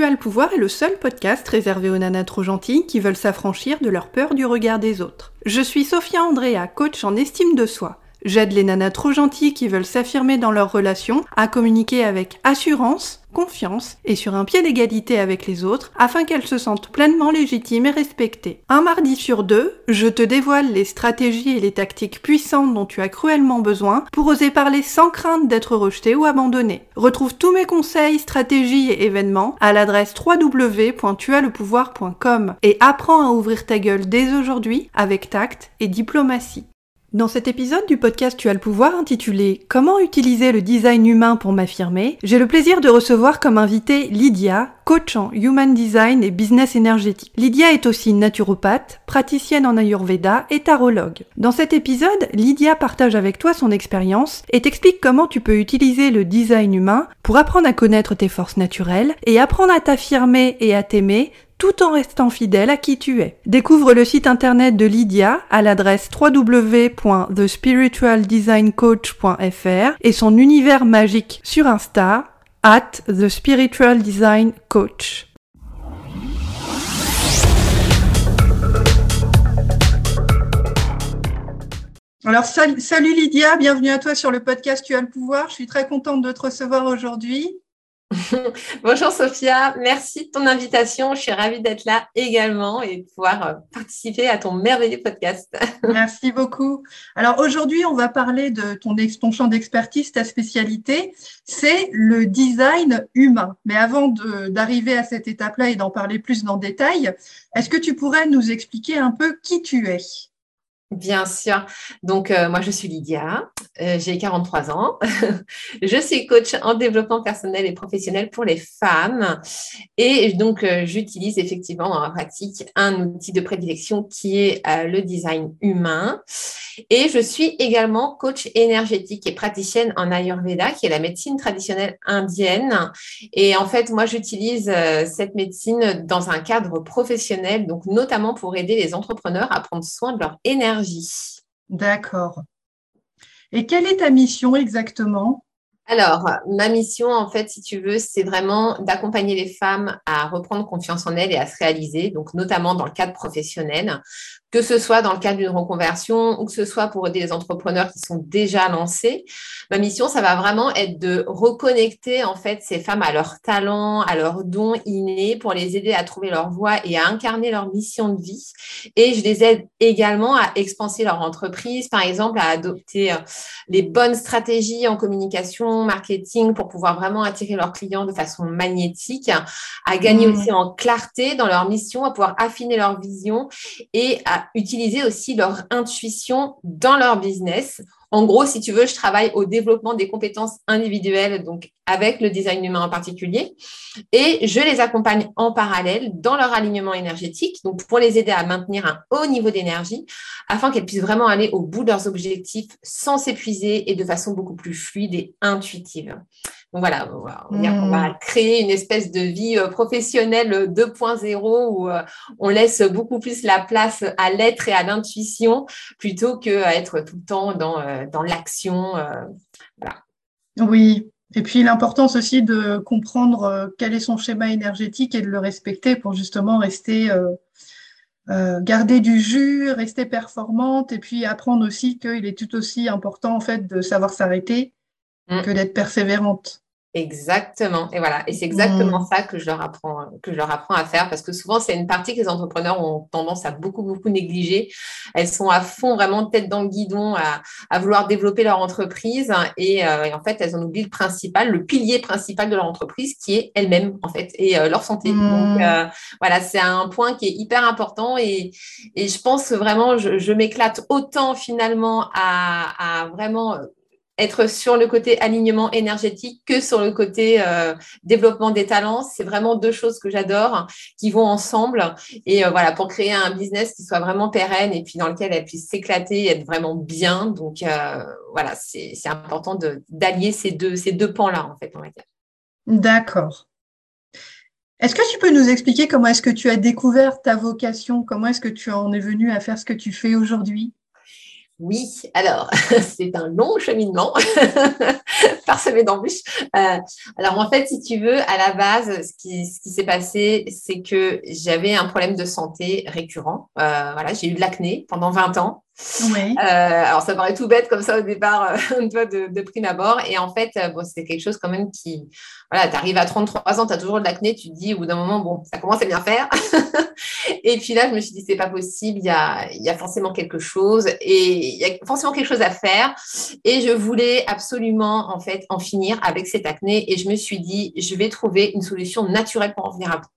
Tu as le pouvoir est le seul podcast réservé aux nanas trop gentilles qui veulent s'affranchir de leur peur du regard des autres. Je suis Sophia Andrea, coach en estime de soi. J'aide les nanas trop gentilles qui veulent s'affirmer dans leurs relations à communiquer avec assurance, confiance et sur un pied d'égalité avec les autres afin qu'elles se sentent pleinement légitimes et respectées. Un mardi sur deux, je te dévoile les stratégies et les tactiques puissantes dont tu as cruellement besoin pour oser parler sans crainte d'être rejeté ou abandonné. Retrouve tous mes conseils, stratégies et événements à l'adresse www.tuaslepouvoir.com et apprends à ouvrir ta gueule dès aujourd'hui avec tact et diplomatie. Dans cet épisode du podcast Tu as le pouvoir intitulé Comment utiliser le design humain pour m'affirmer, j'ai le plaisir de recevoir comme invité Lydia, coach en Human Design et Business énergétique. Lydia est aussi naturopathe, praticienne en Ayurveda et tarologue. Dans cet épisode, Lydia partage avec toi son expérience et t'explique comment tu peux utiliser le design humain pour apprendre à connaître tes forces naturelles et apprendre à t'affirmer et à t'aimer tout en restant fidèle à qui tu es. Découvre le site internet de Lydia à l'adresse www.thespiritualdesigncoach.fr et son univers magique sur Insta at The Spiritual Design Coach. Alors, salut Lydia, bienvenue à toi sur le podcast Tu as le pouvoir. Je suis très contente de te recevoir aujourd'hui. Bonjour Sophia, merci de ton invitation. Je suis ravie d'être là également et de pouvoir euh, participer à ton merveilleux podcast. Merci beaucoup. Alors aujourd'hui, on va parler de ton, champ d'expertise, ta spécialité, c'est le design humain. Mais avant d'arriver à cette étape-là et d'en parler plus dans détail, est-ce que tu pourrais nous expliquer un peu qui tu es? Bien sûr. Donc, euh, moi, je suis Lydia, euh, j'ai 43 ans. je suis coach en développement personnel et professionnel pour les femmes. Et donc, euh, j'utilise effectivement dans ma pratique un outil de prédilection qui est le design humain. Et je suis également coach énergétique et praticienne en Ayurveda, qui est la médecine traditionnelle indienne. Et en fait, moi, j'utilise cette médecine dans un cadre professionnel, donc notamment pour aider les entrepreneurs à prendre soin de leur énergie D'accord. Et quelle est ta mission exactement? Alors, ma mission, en fait, si tu veux, c'est vraiment d'accompagner les femmes à reprendre confiance en elles et à se réaliser, donc notamment dans le cadre professionnel, que ce soit dans le cadre d'une reconversion ou que ce soit pour les entrepreneurs qui sont déjà lancés. Ma mission, ça va vraiment être de reconnecter en fait ces femmes à leurs talents, à leurs dons innés pour les aider à trouver leur voie et à incarner leur mission de vie. Et je les aide également à expanser leur entreprise, par exemple, à adopter euh, les bonnes stratégies en communication, marketing pour pouvoir vraiment attirer leurs clients de façon magnétique, à gagner mmh. aussi en clarté dans leur mission, à pouvoir affiner leur vision et à utiliser aussi leur intuition dans leur business. En gros, si tu veux, je travaille au développement des compétences individuelles, donc avec le design humain en particulier, et je les accompagne en parallèle dans leur alignement énergétique, donc pour les aider à maintenir un haut niveau d'énergie, afin qu'elles puissent vraiment aller au bout de leurs objectifs sans s'épuiser et de façon beaucoup plus fluide et intuitive. Donc voilà, on va, hmm. créer une espèce de vie euh, professionnelle 2.0 où euh, on laisse beaucoup plus la place à l'être et à l'intuition plutôt qu'à être tout le temps dans, euh, dans l'action. Oui, et puis l'importance aussi de comprendre quel est son schéma énergétique et de le respecter pour justement rester, garder du jus, rester performante et puis apprendre aussi qu'il est tout aussi important en fait de savoir s'arrêter mm. que d'être persévérante. Exactement. Et voilà. Et c'est exactement mmh. ça que je leur apprends, que je leur apprends à faire parce que souvent, c'est une partie que les entrepreneurs ont tendance à beaucoup, beaucoup négliger. Elles sont à fond, vraiment tête dans le guidon à, à vouloir développer leur entreprise et, euh, et, en fait, elles ont oublié le principal, le pilier principal de leur entreprise qui est elle-même, en fait, et euh, leur santé. Donc, mmh. euh, voilà, c'est un point qui est hyper important et, et je pense vraiment, je, je m'éclate autant finalement à, à vraiment être sur le côté alignement énergétique que sur le côté euh, développement des talents. C'est vraiment deux choses que j'adore qui vont ensemble. Et euh, voilà, pour créer un business qui soit vraiment pérenne et puis dans lequel elle puisse s'éclater et être vraiment bien. Donc euh, voilà, c'est important d'allier ces deux, ces deux pans-là, en fait, on va dire. D'accord. Est-ce que tu peux nous expliquer comment est-ce que tu as découvert ta vocation? Comment est-ce que tu en es venu à faire ce que tu fais aujourd'hui? Oui, alors c'est un long cheminement parsemé d'embûches. Euh, alors en fait, si tu veux, à la base, ce qui, s'est passé, c'est que j'avais un problème de santé récurrent. Euh, voilà, j'ai eu de l'acné pendant 20 ans. Euh, alors, ça paraît tout bête comme ça au départ, de, de, prime abord. Et en fait, bon, c'est quelque chose quand même qui. Voilà, tu arrives à 33 ans, tu as toujours de l'acné, tu te dis au bout d'un moment, bon, ça commence à bien faire. Et puis là, je me suis dit, c'est pas possible, il y a, y a forcément quelque chose et il y a forcément quelque chose à faire. Et je voulais absolument, en fait, en finir avec cette acné. Et je me suis dit, je vais trouver une solution naturelle pour en venir à bout.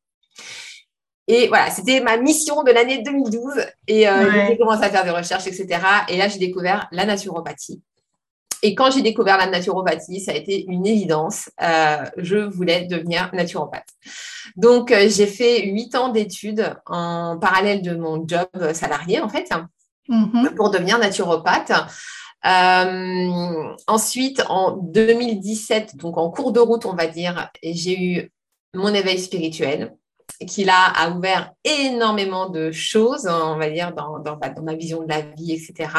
Et voilà, c'était ma mission de l'année 2012. Et euh, j'ai commencé à faire des recherches, etc. Et là, j'ai découvert la naturopathie. Et quand j'ai découvert la naturopathie, ça a été une évidence. Euh, je voulais devenir naturopathe. Donc, euh, j'ai fait huit ans d'études en parallèle de mon job salarié, en fait, mm-hmm. pour devenir naturopathe. ensuite, en 2017, donc en cours de route, on va dire, j'ai eu mon éveil spirituel qui là a ouvert énormément de choses, on va dire, dans, dans, ma vision de la vie, etc.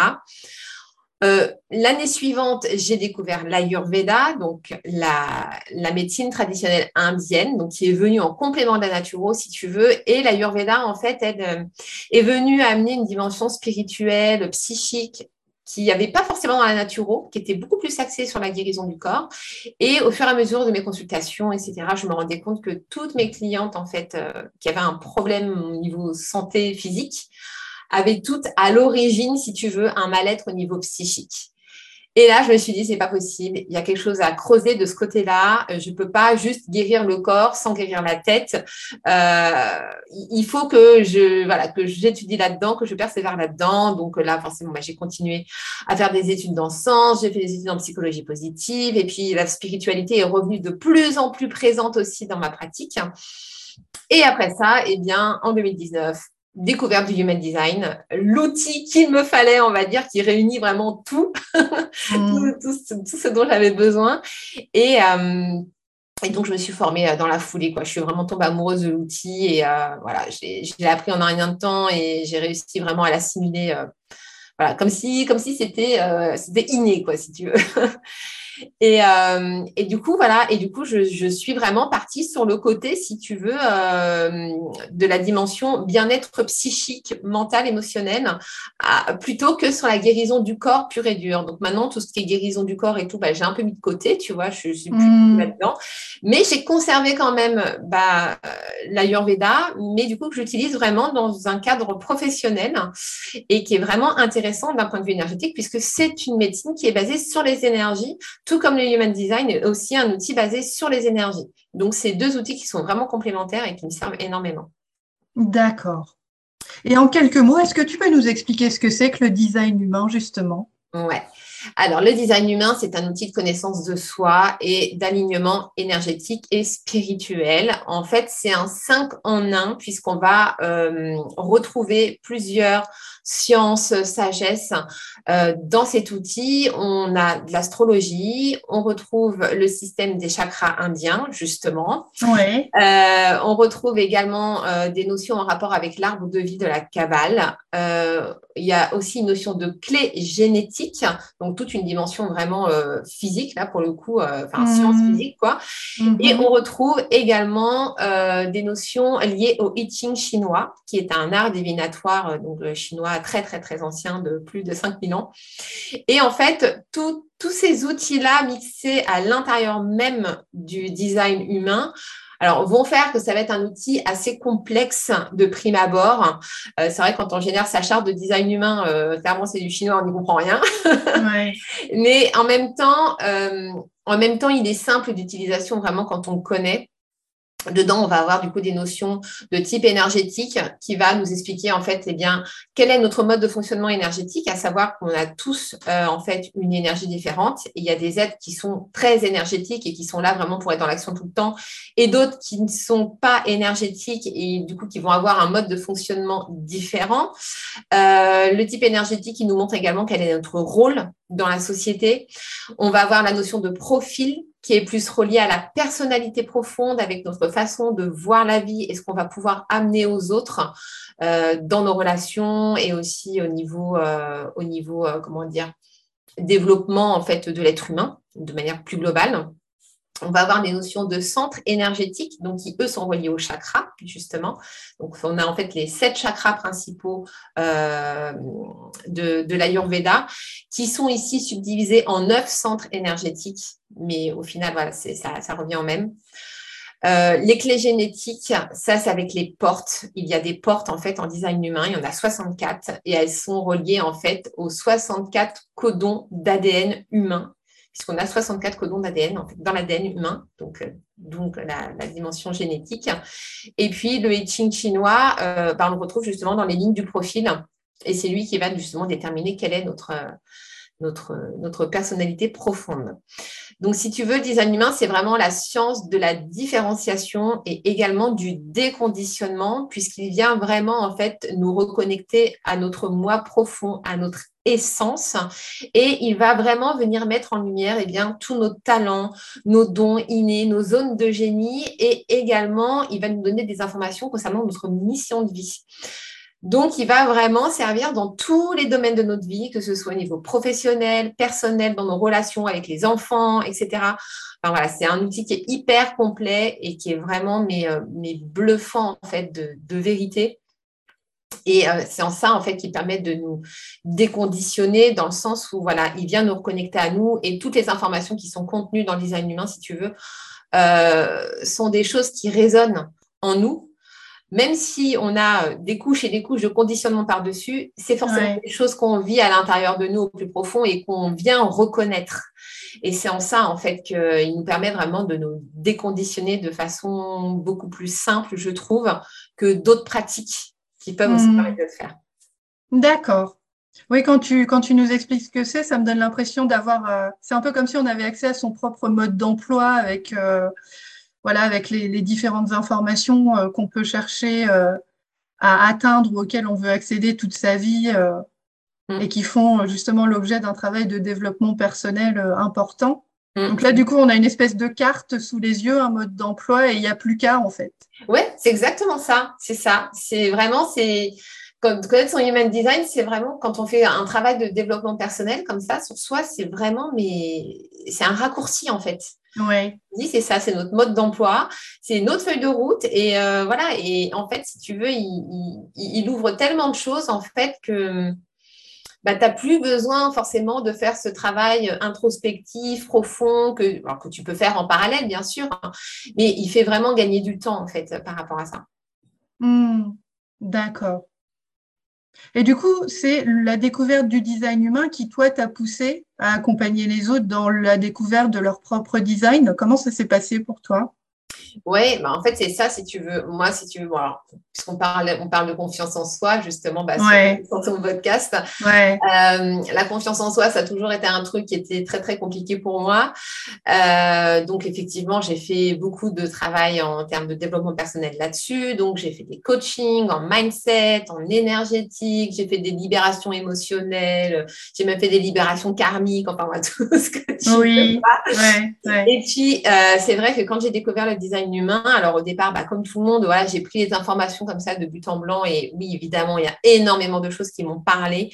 Euh, l'année suivante, j'ai découvert l'Ayurveda, donc la, médecine traditionnelle indienne, donc qui est venue en complément de la naturo, si tu veux. Et l'Ayurveda, en fait, euh, est venue amener une dimension spirituelle, psychique, qui avait pas forcément dans la naturo, qui était beaucoup plus axée sur la guérison du corps. Et au fur et à mesure de mes consultations, etc., je me rendais compte que toutes mes clientes, en fait, euh, qui avaient un problème au niveau santé physique, avaient toutes à l'origine, si tu veux, un mal-être au niveau psychique. Et là, je me suis dit, c'est pas possible. Il y a quelque chose à creuser de ce côté-là. Euh, je peux pas juste guérir le corps sans guérir la tête. Euh, il faut que je, voilà, que j'étudie là-dedans, que je persévère là-dedans. Donc là, forcément, bah, j'ai continué à faire des études dans ce sens. J'ai fait des études en psychologie positive. Et puis, la spiritualité est revenue de plus en plus présente aussi dans ma pratique. Et après ça, eh bien, en 2019, découverte du Human Design, l'outil qu'il me fallait, on va dire, qui réunit vraiment tout, mm. tout, ce dont j'avais besoin. Et, euh, et, donc, je me suis formée euh, dans la foulée. Quoi. Je suis vraiment tombée amoureuse de l'outil et euh, voilà, j'ai appris en un rien de temps et j'ai réussi vraiment à l'assimiler. voilà, comme si comme si c'était c'était inné, quoi, si tu veux. Et, euh, et, du coup, voilà, et du coup, je, je, suis vraiment partie sur le côté, si tu veux, euh, de la dimension bien-être psychique, mental, émotionnel, plutôt que sur la guérison du corps pur et dur. Donc maintenant, tout ce qui est guérison du corps et tout, bah, j'ai un peu mis de côté, tu vois, je, suis plus mmh. là-dedans. Mais j'ai conservé quand même bah, l'Ayurveda, mais du coup, que j'utilise vraiment dans un cadre professionnel et qui est vraiment intéressant d'un point de vue énergétique, puisque c'est une médecine qui est basée sur les énergies tout comme le Human Design est aussi un outil basé sur les énergies. Donc, c'est deux outils qui sont vraiment complémentaires et qui me servent énormément. D'accord. Et en quelques mots, est-ce que tu peux nous expliquer ce que c'est que le design humain, justement? Ouais. Alors, le design humain, c'est un outil de connaissance de soi et d'alignement énergétique et spirituel. En fait, c'est un 5 en 1 puisqu'on va euh, retrouver plusieurs sciences, sagesse euh, dans cet outil. On a de l'astrologie, on retrouve le système des chakras indiens, justement. Ouais. Euh, on retrouve également des notions en rapport avec l'arbre de vie de la Kabbale. il y a aussi une notion de clé génétique, donc toute une dimension vraiment euh, physique, là, pour le coup, euh, enfin, mmh. science physique, quoi. Mmh. Et on retrouve également euh, des notions liées au I Ching chinois, qui est un art divinatoire, donc chinois très, très, très ancien, de plus de 5000 ans. Et en fait, tous ces outils-là mixés à l'intérieur même du design humain alors, vont faire que ça va être un outil assez complexe de prime abord. Euh, c'est vrai, quand on génère sa charte de design humain, euh, clairement, c'est du chinois, on n'y comprend rien. Mais en même temps, euh, en même temps, il est simple d'utilisation vraiment quand on connaît. Dedans, on va avoir du coup des notions de type énergétique qui va nous expliquer en fait, eh bien, quel est notre mode de fonctionnement énergétique, à savoir qu'on a tous euh, en fait une énergie différente. il y a des êtres qui sont très énergétiques et qui sont là vraiment pour être dans l'action tout le temps, et d'autres qui ne sont pas énergétiques et du coup qui vont avoir un mode de fonctionnement différent. Euh, le type énergétique, il nous montre également quel est notre rôle dans la société. On va avoir la notion de profil qui est plus relié à la personnalité profonde avec notre façon de voir la vie et ce qu'on va pouvoir amener aux autres euh, dans nos relations et aussi au niveau, euh, au niveau euh, comment dire, développement en fait de l'être humain de manière plus globale. On va avoir des notions de centre énergétique, donc qui eux sont reliés aux chakras, justement. Donc on a en fait les sept chakras principaux de, de l'Ayurveda, qui sont ici subdivisés en neuf centres énergétiques, mais au final, ça revient au même. Euh, les clés génétiques, ça c'est avec les portes. Il y a des portes en fait en design humain, il y en a 64 et elles sont reliées en fait aux 64 codons d'ADN humain, puisqu'on a 64 codons d'ADN dans l'ADN humain, donc, euh, donc la, dimension génétique. Et puis le I Ching chinois, euh, bah, on le retrouve justement dans les lignes du profil et c'est lui qui va justement déterminer quelle est notre notre, notre personnalité profonde. Donc, si tu veux, le design humain, c'est vraiment la science de la différenciation et également du déconditionnement, puisqu'il vient vraiment, en fait, nous reconnecter à notre moi profond, à notre essence et il va vraiment venir mettre en lumière eh bien tous nos talents, nos dons innés, nos zones de génie et également il va nous donner des informations concernant notre mission de vie. Donc, il va vraiment servir dans tous les domaines de notre vie, que ce soit au niveau professionnel, personnel, dans nos relations avec les enfants, etc. Enfin, voilà, c'est un outil qui est hyper complet et qui est vraiment mais, euh, bluffant en fait de, vérité. Et euh, c'est en ça, en fait, qu'il permet de nous déconditionner dans le sens où, voilà, il vient nous reconnecter à nous et toutes les informations qui sont contenues dans le design humain, si tu veux, euh, sont des choses qui résonnent en nous. Même si on a euh, des couches et des couches de conditionnement par-dessus, c'est forcément des choses qu'on vit à l'intérieur de nous au plus profond et qu'on vient reconnaître. Et c'est en ça, en fait, qu'il nous permet vraiment de nous déconditionner de façon beaucoup plus simple, je trouve, que d'autres pratiques qui peuvent aussi hmm. permettre de le faire. D'accord. Oui, quand tu, quand tu nous expliques ce que c'est, ça me donne l'impression d'avoir. Euh, c'est un peu comme si on avait accès à son propre mode d'emploi avec. Euh, voilà, avec les, différentes informations euh, qu'on peut chercher à atteindre ou auxquelles on veut accéder toute sa vie euh, mm. et qui font justement l'objet d'un travail de développement personnel important. Mm. Donc là, du coup, on a une espèce de carte sous les yeux, un mode d'emploi et il n'y a plus qu'à en fait. Oui, c'est exactement ça. C'est ça. C'est vraiment, c'est connaître son human design, c'est vraiment quand on fait un travail de développement personnel comme ça sur soi, c'est vraiment, mais c'est un raccourci en fait. Ouais. C'est ça, c'est notre mode d'emploi, c'est notre feuille de route. Et euh, voilà, et en fait, si tu veux, il, ouvre tellement de choses en fait que bah, tu n'as plus besoin forcément de faire ce travail introspectif, profond, que, que tu peux faire en parallèle, bien sûr, hein. mais il fait vraiment gagner du temps en fait par rapport à ça. Hmm. D'accord. Et du coup, c'est la découverte du design humain qui, toi, t'a poussé à accompagner les autres dans la découverte de leur propre design? Comment ça s'est passé pour toi? Oui, bah en fait, c'est ça, si tu veux. Moi, si tu veux, bon, puisqu'on parle, on parle de confiance en soi, justement, bah, sur, ton podcast. Ouais. Euh, la confiance en soi, ça a toujours été un truc qui était très, très compliqué pour moi. Euh, donc, effectivement, j'ai fait beaucoup de travail en termes de développement personnel là-dessus. Donc, j'ai fait des coachings en mindset, en énergétique, j'ai fait des libérations émotionnelles, j'ai même fait des libérations karmiques, enfin, voilà, tout ce que tu oui. Ouais, Et puis, euh, c'est vrai que quand j'ai découvert le design humain. Alors au départ, bah, comme tout le monde, voilà, j'ai pris les informations comme ça de but en blanc. Et oui, évidemment, il y a énormément de choses qui m'ont parlé.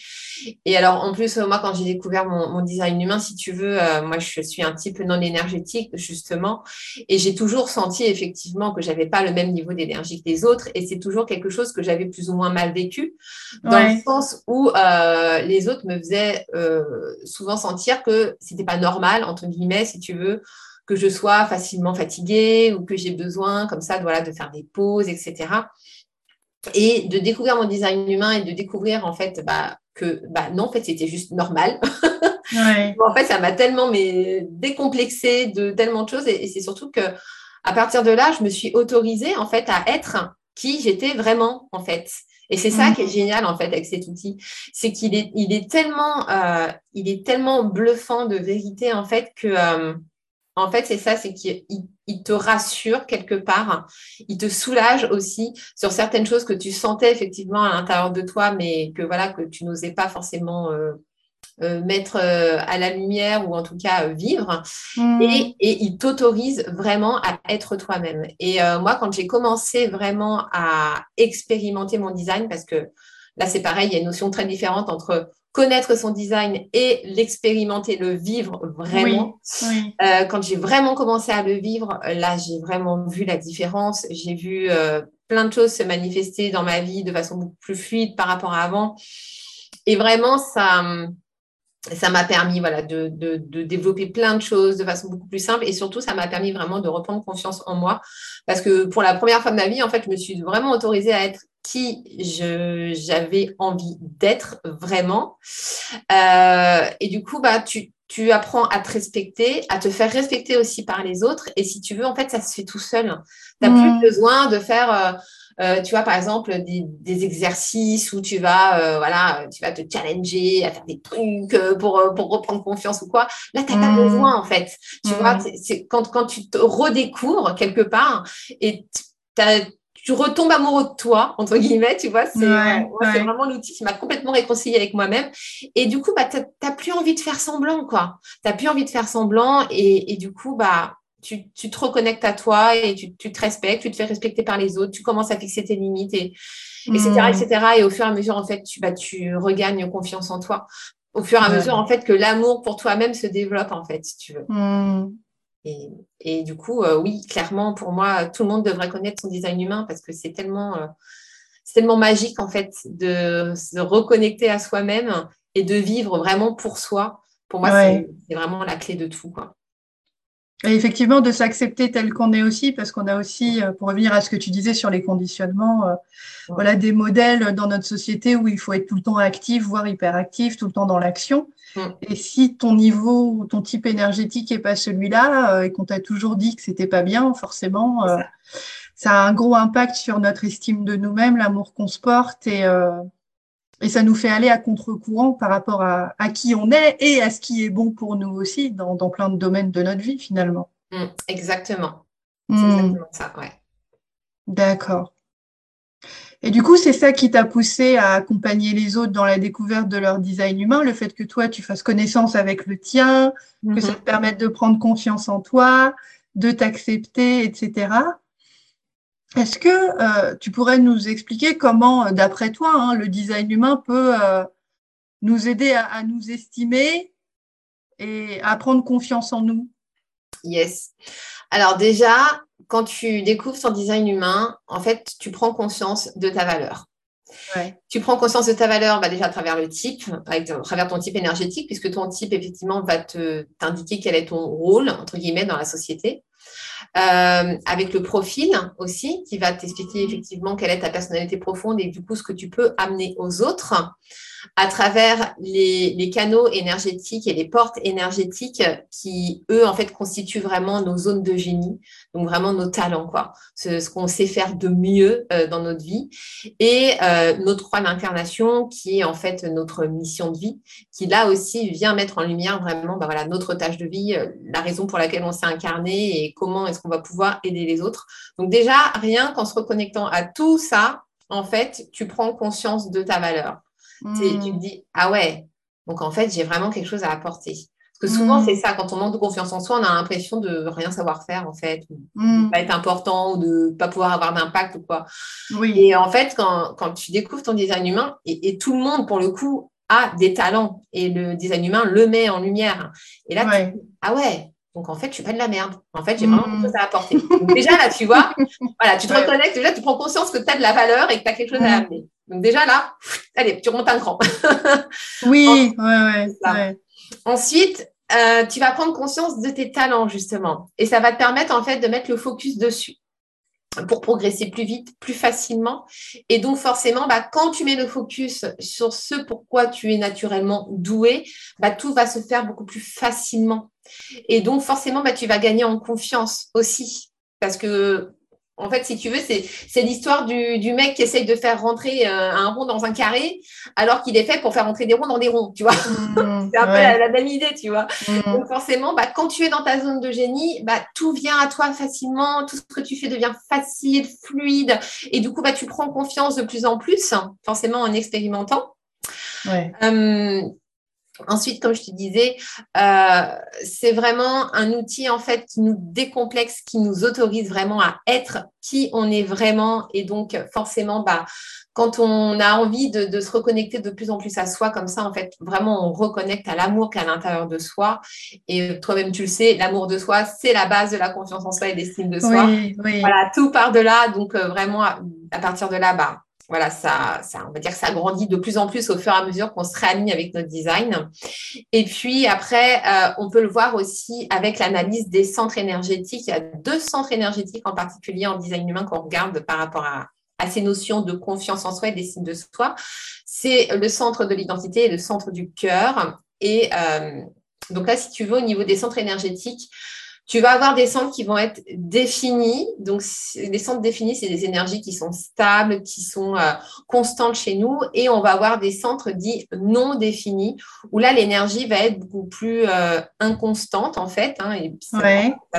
Et alors en plus, moi, quand j'ai découvert mon, design humain, si tu veux, euh, moi, je suis un type non énergétique justement, et j'ai toujours senti effectivement que j'avais pas le même niveau d'énergie que les autres, et c'est toujours quelque chose que j'avais plus ou moins mal vécu, dans le sens où euh, les autres me faisaient euh, souvent sentir que c'était pas normal entre guillemets, si tu veux que je sois facilement fatiguée ou que j'ai besoin comme ça voilà, de faire des pauses, etc. Et de découvrir mon design humain et de découvrir en fait bah, que bah, non, en fait, c'était juste normal. en fait, ça m'a tellement mais, décomplexé de tellement de choses et, c'est surtout que à partir de là, je me suis autorisée en fait à être qui j'étais vraiment en fait. Et c'est ça qui est génial en fait avec cet outil, c'est qu'il est, il est tellement, euh, il est tellement bluffant de vérité en fait que euh, en fait, c'est ça, c'est qu'il te rassure quelque part, il te soulage aussi sur certaines choses que tu sentais effectivement à l'intérieur de toi, mais que voilà, que tu n'osais pas forcément euh, mettre à la lumière ou en tout cas vivre. Mmh. Et, et, il t'autorise vraiment à être toi-même. Et moi, quand j'ai commencé vraiment à expérimenter mon design, parce que là, c'est pareil, il y a une notion très différente entre connaître son design et l'expérimenter, le vivre vraiment. Euh, quand j'ai vraiment commencé à le vivre, là, j'ai vraiment vu la différence. J'ai vu euh, plein de choses se manifester dans ma vie de façon beaucoup plus fluide par rapport à avant. Et vraiment, ça, ça m'a permis voilà, de, de, développer plein de choses de façon beaucoup plus simple et surtout ça m'a permis vraiment de reprendre confiance en moi parce que pour la première fois de ma vie en fait je me suis vraiment autorisée à être qui j'avais envie d'être vraiment euh, et du coup bah tu, tu apprends à te respecter, à te faire respecter aussi par les autres. Et si tu veux, en fait, ça se fait tout seul. Tu n'as plus mmh. besoin de faire euh, euh, tu vois, par exemple, des, exercices où tu vas, euh, voilà, tu vas te challenger à faire des trucs euh, pour, pour reprendre confiance ou quoi. Là, tu n'as pas mmh. besoin, en fait. Tu vois, mmh. c'est quand, quand tu te redécouvres quelque part et tu retombes amoureux de toi, entre guillemets, tu vois, c'est vraiment l'outil qui m'a complètement réconcilié avec moi-même. Et du coup, bah, tu n'as plus envie de faire semblant, quoi. Tu n'as plus envie de faire semblant et, et du coup, bah, tu, te reconnectes à toi et tu, te respectes, tu te fais respecter par les autres, tu commences à fixer tes limites, et, etc., etc. Hmm. Et au fur et à mesure, en fait, tu, bah, tu regagnes confiance en toi. Au fur et à mesure, en fait, que l'amour pour toi-même se développe, en fait, si tu veux. Hmm. Et, du coup, euh, oui, clairement, pour moi, tout le monde devrait connaître son design humain parce que c'est tellement, euh, tellement magique, en fait, de se reconnecter à soi-même et de vivre vraiment pour soi. Pour moi, c'est vraiment la clé de tout, quoi. Et effectivement, de s'accepter tel qu'on est aussi, parce qu'on a aussi, euh, pour revenir à ce que tu disais sur les conditionnements, euh, voilà des modèles dans notre société où il faut être tout le temps actif, voire hyperactif, tout le temps dans l'action. Et si ton niveau ou ton type énergétique est pas celui-là euh, et qu'on t'a toujours dit que c'était pas bien, forcément, ça. a un gros impact sur notre estime de nous-mêmes, l'amour qu'on se porte et et ça nous fait aller à contre-courant par rapport à, qui on est et à ce qui est bon pour nous aussi dans, plein de domaines de notre vie finalement. Mmh, exactement. C'est mmh. exactement ça, ouais. D'accord. Et du coup, c'est ça qui t'a poussé à accompagner les autres dans la découverte de leur design humain, le fait que toi, tu fasses connaissance avec le tien, que ça mmh te permette de prendre confiance en toi, de t'accepter, etc. Est-ce que euh, tu pourrais nous expliquer comment, euh, d'après toi, hein, le design humain peut euh, nous aider à, nous estimer et à prendre confiance en nous? Yes. Alors déjà, quand tu découvres ton design humain, en fait, tu prends conscience de ta valeur. Tu prends conscience de ta valeur bah, déjà à travers le type, à travers ton type énergétique, puisque ton type, effectivement, va t'indiquer quel est ton rôle, entre guillemets, dans la société. Euh, avec le profil aussi, qui va t'expliquer effectivement quelle est ta personnalité profonde et du coup ce que tu peux amener aux autres à travers les, canaux énergétiques et les portes énergétiques qui, eux, en fait, constituent vraiment nos zones de génie, donc vraiment nos talents, quoi, ce, qu'on sait faire de mieux euh, dans notre vie, et euh, notre croix d'incarnation, qui est en fait notre mission de vie, qui là aussi vient mettre en lumière vraiment bah, voilà, notre tâche de vie, euh, la raison pour laquelle on s'est incarné et comment est-ce qu'on va pouvoir aider les autres. Donc déjà, rien qu'en se reconnectant à tout ça, en fait, tu prends conscience de ta valeur. Tu te hmm. dis, ah ouais, donc en fait, j'ai vraiment quelque chose à apporter. Parce que souvent, hmm. c'est ça, quand on manque de confiance en soi, on a l'impression de rien savoir faire, en fait, ou de hmm. pas être important, ou de pas pouvoir avoir d'impact ou quoi. Oui. Et en fait, quand, quand, tu découvres ton design humain, et, tout le monde, pour le coup, a des talents, et le design humain le met en lumière. Et là, tu dis, ah ouais, donc en fait, je suis pas de la merde. En fait, j'ai vraiment quelque chose à apporter. Donc déjà là, tu vois, voilà, tu te reconnectes, déjà tu prends conscience que tu as de la valeur et que tu as quelque chose à amener. Donc déjà là, allez, tu remontes un cran. oui, ouais, ouais, Ensuite, euh, tu vas prendre conscience de tes talents, justement. Et ça va te permettre, en fait, de mettre le focus dessus pour progresser plus vite, plus facilement. Et donc, forcément, bah, quand tu mets le focus sur ce pourquoi tu es naturellement doué, bah, tout va se faire beaucoup plus facilement. Et donc, forcément, bah, tu vas gagner en confiance aussi. Parce que en fait, si tu veux, c'est l'histoire du, mec qui essaye de faire rentrer euh, un rond dans un carré alors qu'il est fait pour faire rentrer des ronds dans des ronds, tu vois. Mmh, c'est un peu la, même idée, tu vois. Mmh. Donc forcément, bah, quand tu es dans ta zone de génie, bah, tout vient à toi facilement, tout ce que tu fais devient facile, fluide, et du coup, bah, tu prends confiance de plus en plus, forcément en expérimentant. Ouais. Euh, Ensuite, comme je te disais, euh, c'est vraiment un outil en fait qui nous décomplexe, qui nous autorise vraiment à être qui on est vraiment. Et donc, forcément, bah, quand on a envie de, se reconnecter de plus en plus à soi, comme ça, en fait, vraiment, on reconnecte à l'amour qu'à l'intérieur de soi. Et toi-même, tu le sais, l'amour de soi, c'est la base de la confiance en soi et l'estime de soi. Voilà, tout part de là. Donc, euh, vraiment, à, partir de là, bah, voilà, ça, ça, on va dire que ça grandit de plus en plus au fur et à mesure qu'on se réaligne avec notre design. Et puis après, euh, on peut le voir aussi avec l'analyse des centres énergétiques. Il y a deux centres énergétiques en particulier en design humain qu'on regarde par rapport à, ces notions de confiance en soi et des signes de soi. C'est le centre de l'identité et le centre du cœur. Et euh, donc là, si tu veux, au niveau des centres énergétiques, tu vas avoir des centres qui vont être définis. Donc, les centres définis, c'est des énergies qui sont stables, qui sont euh, constantes chez nous. Et on va avoir des centres dits non définis, où là, l'énergie va être beaucoup plus euh, inconstante, en fait. Hein, et ça,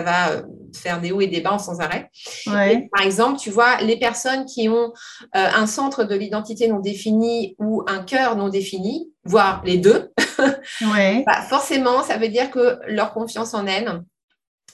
va euh, faire des hauts et des bas sans arrêt. par exemple, tu vois, les personnes qui ont un centre de l'identité non défini ou un cœur non défini, voire les deux, bah, forcément, ça veut dire que leur confiance en elles,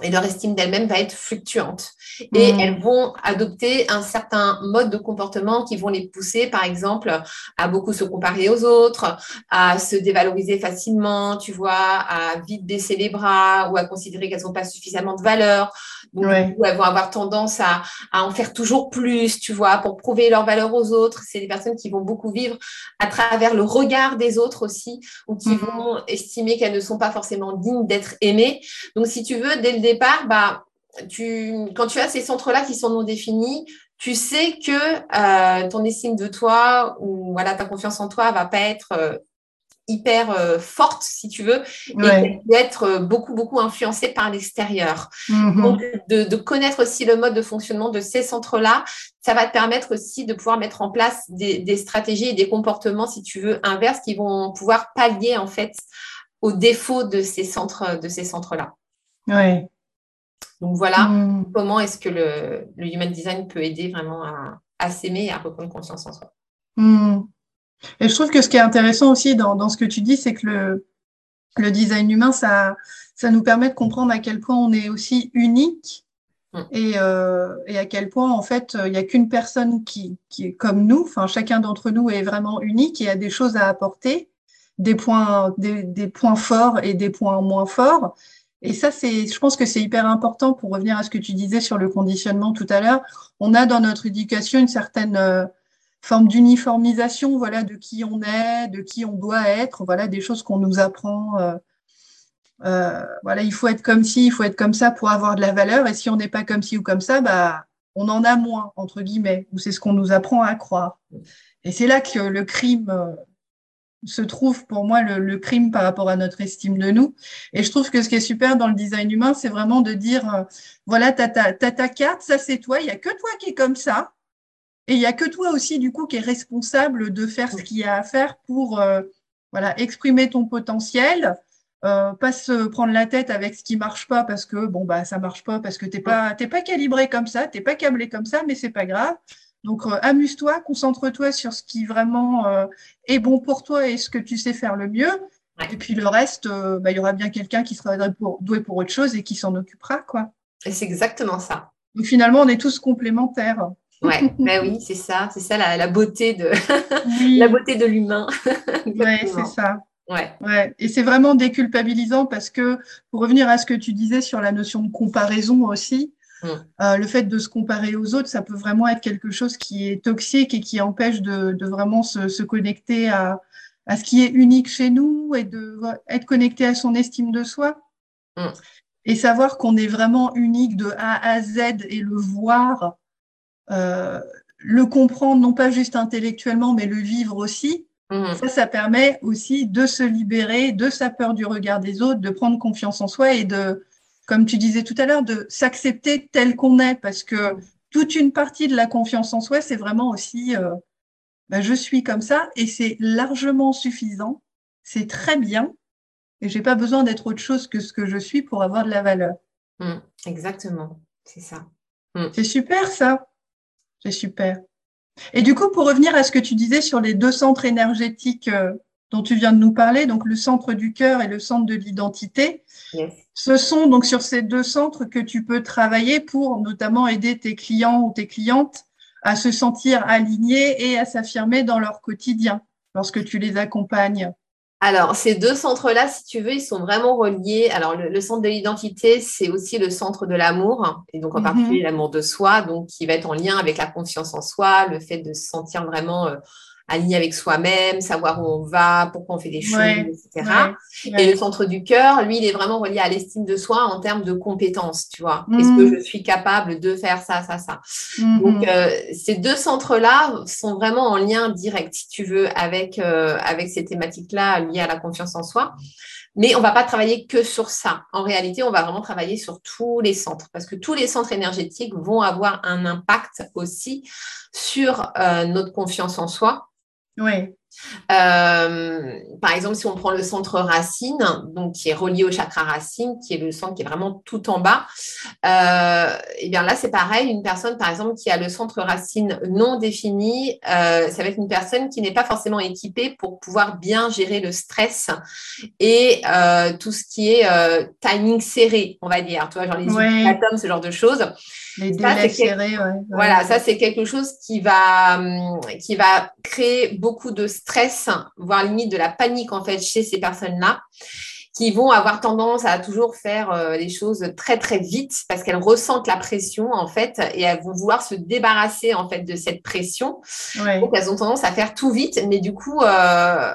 et leur estime d'elles-mêmes va être fluctuante. Et mm. elles vont adopter un certain mode de comportement qui vont les pousser, par exemple, à beaucoup se comparer aux autres, à se dévaloriser facilement, tu vois, à vite baisser les bras ou à considérer qu'elles n'ont pas suffisamment de valeur. Donc, elles vont avoir tendance à, à, en faire toujours plus, tu vois, pour prouver leur valeur aux autres. C'est des personnes qui vont beaucoup vivre à travers le regard des autres aussi, ou qui mm. vont estimer qu'elles ne sont pas forcément dignes d'être aimées. Donc, si tu veux, dès le départ, bah, tu, quand tu as ces centres-là qui sont non définis, tu sais que euh, ton estime de toi ou voilà ta confiance en toi va pas être euh, hyper euh, forte, si tu veux, et peut être beaucoup, beaucoup influencée par l'extérieur. Mm-hmm. Donc, de, connaître aussi le mode de fonctionnement de ces centres-là, ça va te permettre aussi de pouvoir mettre en place des, des, stratégies et des comportements, si tu veux, inverses, qui vont pouvoir pallier, en fait, aux défauts de ces centres, de ces centres-là. Oui. Donc voilà hmm. comment est-ce que le, human design peut aider vraiment à, s'aimer et à reprendre conscience en soi. Hmm. Et je trouve que ce qui est intéressant aussi dans, ce que tu dis, c'est que le, le, design humain, ça, ça nous permet de comprendre à quel point on est aussi unique hmm. et, euh, et, à quel point, en fait, il n'y a qu'une personne qui, qui, est comme nous. Enfin, chacun d'entre nous est vraiment unique et a des choses à apporter, des points, des, des points forts et des points moins forts. Et ça, c'est, je pense que c'est hyper important pour revenir à ce que tu disais sur le conditionnement tout à l'heure. On a dans notre éducation une certaine euh, forme d'uniformisation, voilà, de qui on est, de qui on doit être, voilà, des choses qu'on nous apprend. Euh, euh, voilà, il faut être comme ci, il faut être comme ça pour avoir de la valeur. Et si on n'est pas comme ci ou comme ça, bah, on en a moins entre guillemets. Ou c'est ce qu'on nous apprend à croire. Et c'est là que le crime se trouve pour moi le, crime par rapport à notre estime de nous. Et je trouve que ce qui est super dans le design humain, c'est vraiment de dire, euh, voilà, tu as, ta carte, ça c'est toi, il n'y a que toi qui est comme ça. Et il n'y a que toi aussi, du coup, qui est responsable de faire ce qu'il y a à faire pour euh, voilà, exprimer ton potentiel, euh, pas se prendre la tête avec ce qui marche pas parce que bon bah ça marche pas parce que t'es pas t'es pas calibré comme ça, t'es pas câblé comme ça, mais c'est pas grave. Donc, euh, amuse-toi, concentre-toi sur ce qui vraiment euh, est bon pour toi et ce que tu sais faire le mieux. Et puis le reste, euh, bah, il y aura bien quelqu'un qui sera doué pour autre chose et qui s'en occupera. quoi. Et c'est exactement ça. Donc finalement, on est tous complémentaires. Ouais, bah oui, c'est ça, c'est ça la, beauté de la beauté de l'humain. ouais, c'est ça. Ouais. ouais. Et c'est vraiment déculpabilisant parce que pour revenir à ce que tu disais sur la notion de comparaison aussi, Mm. Euh, le fait de se comparer aux autres, ça peut vraiment être quelque chose qui est toxique et qui empêche de, vraiment se, connecter à, ce qui est unique chez nous et de être connecté à son estime de soi. Mm. Et savoir qu'on est vraiment unique de A à Z et le voir, euh, le comprendre non pas juste intellectuellement, mais le vivre aussi. Mm. Ça, ça permet aussi de se libérer de sa peur du regard des autres, de prendre confiance en soi et de, comme tu disais tout à l'heure, de s'accepter tel qu'on est, parce que toute une partie de la confiance en soi, c'est vraiment aussi, euh, bah, je suis comme ça, et c'est largement suffisant, c'est très bien, et j'ai pas besoin d'être autre chose que ce que je suis pour avoir de la valeur. Mmh, exactement, c'est ça. Mmh. C'est super ça, c'est super. Et du coup, pour revenir à ce que tu disais sur les deux centres énergétiques euh, dont tu viens de nous parler, donc le centre du cœur et le centre de l'identité. Ce sont donc sur ces deux centres que tu peux travailler pour notamment aider tes clients ou tes clientes à se sentir alignés et à s'affirmer dans leur quotidien lorsque tu les accompagnes. Alors, ces deux centres-là, si tu veux, ils sont vraiment reliés. Alors, le, centre de l'identité, c'est aussi le centre de l'amour, et donc en mhm. particulier l'amour de soi, donc qui va être en lien avec la confiance en soi, le fait de se sentir vraiment euh, aligné avec soi-même, savoir où on va, pourquoi on fait des choses, etc. Et le centre du cœur, lui, il est vraiment relié à l'estime de soi en termes de compétences, tu vois. Est-ce que mm. je suis capable de faire ça, ça, ça? Mm-hmm. Donc, euh, ces deux centres-là sont vraiment en lien direct, si tu veux, avec, euh, avec ces thématiques-là liées à la confiance en soi. Mais on ne va pas travailler que sur ça. En réalité, on va vraiment travailler sur tous les centres parce que tous les centres énergétiques vont avoir un impact aussi sur euh, notre confiance en soi oui. Euh, par exemple, si on prend le centre racine, donc qui est relié au chakra racine, qui est le centre qui est vraiment tout en bas, euh, et eh bien là c'est pareil. Une personne, par exemple, qui a le centre racine non défini, euh, ça va être une personne qui n'est pas forcément équipée pour pouvoir bien gérer le stress et euh, tout ce qui est timing serré, on va dire. Tu vois, genre les ultimatums, ce genre de choses. Les délais serrés, Voilà, ça c'est quelque chose qui va, hum, qui va créer beaucoup de stress stress, voire limite de la panique en fait chez ces personnes-là qui vont avoir tendance à toujours faire euh, les choses très très vite parce qu'elles ressentent la pression en fait et elles vont vouloir se débarrasser en fait de cette pression. Donc elles ont tendance à faire tout vite, mais du coup euh,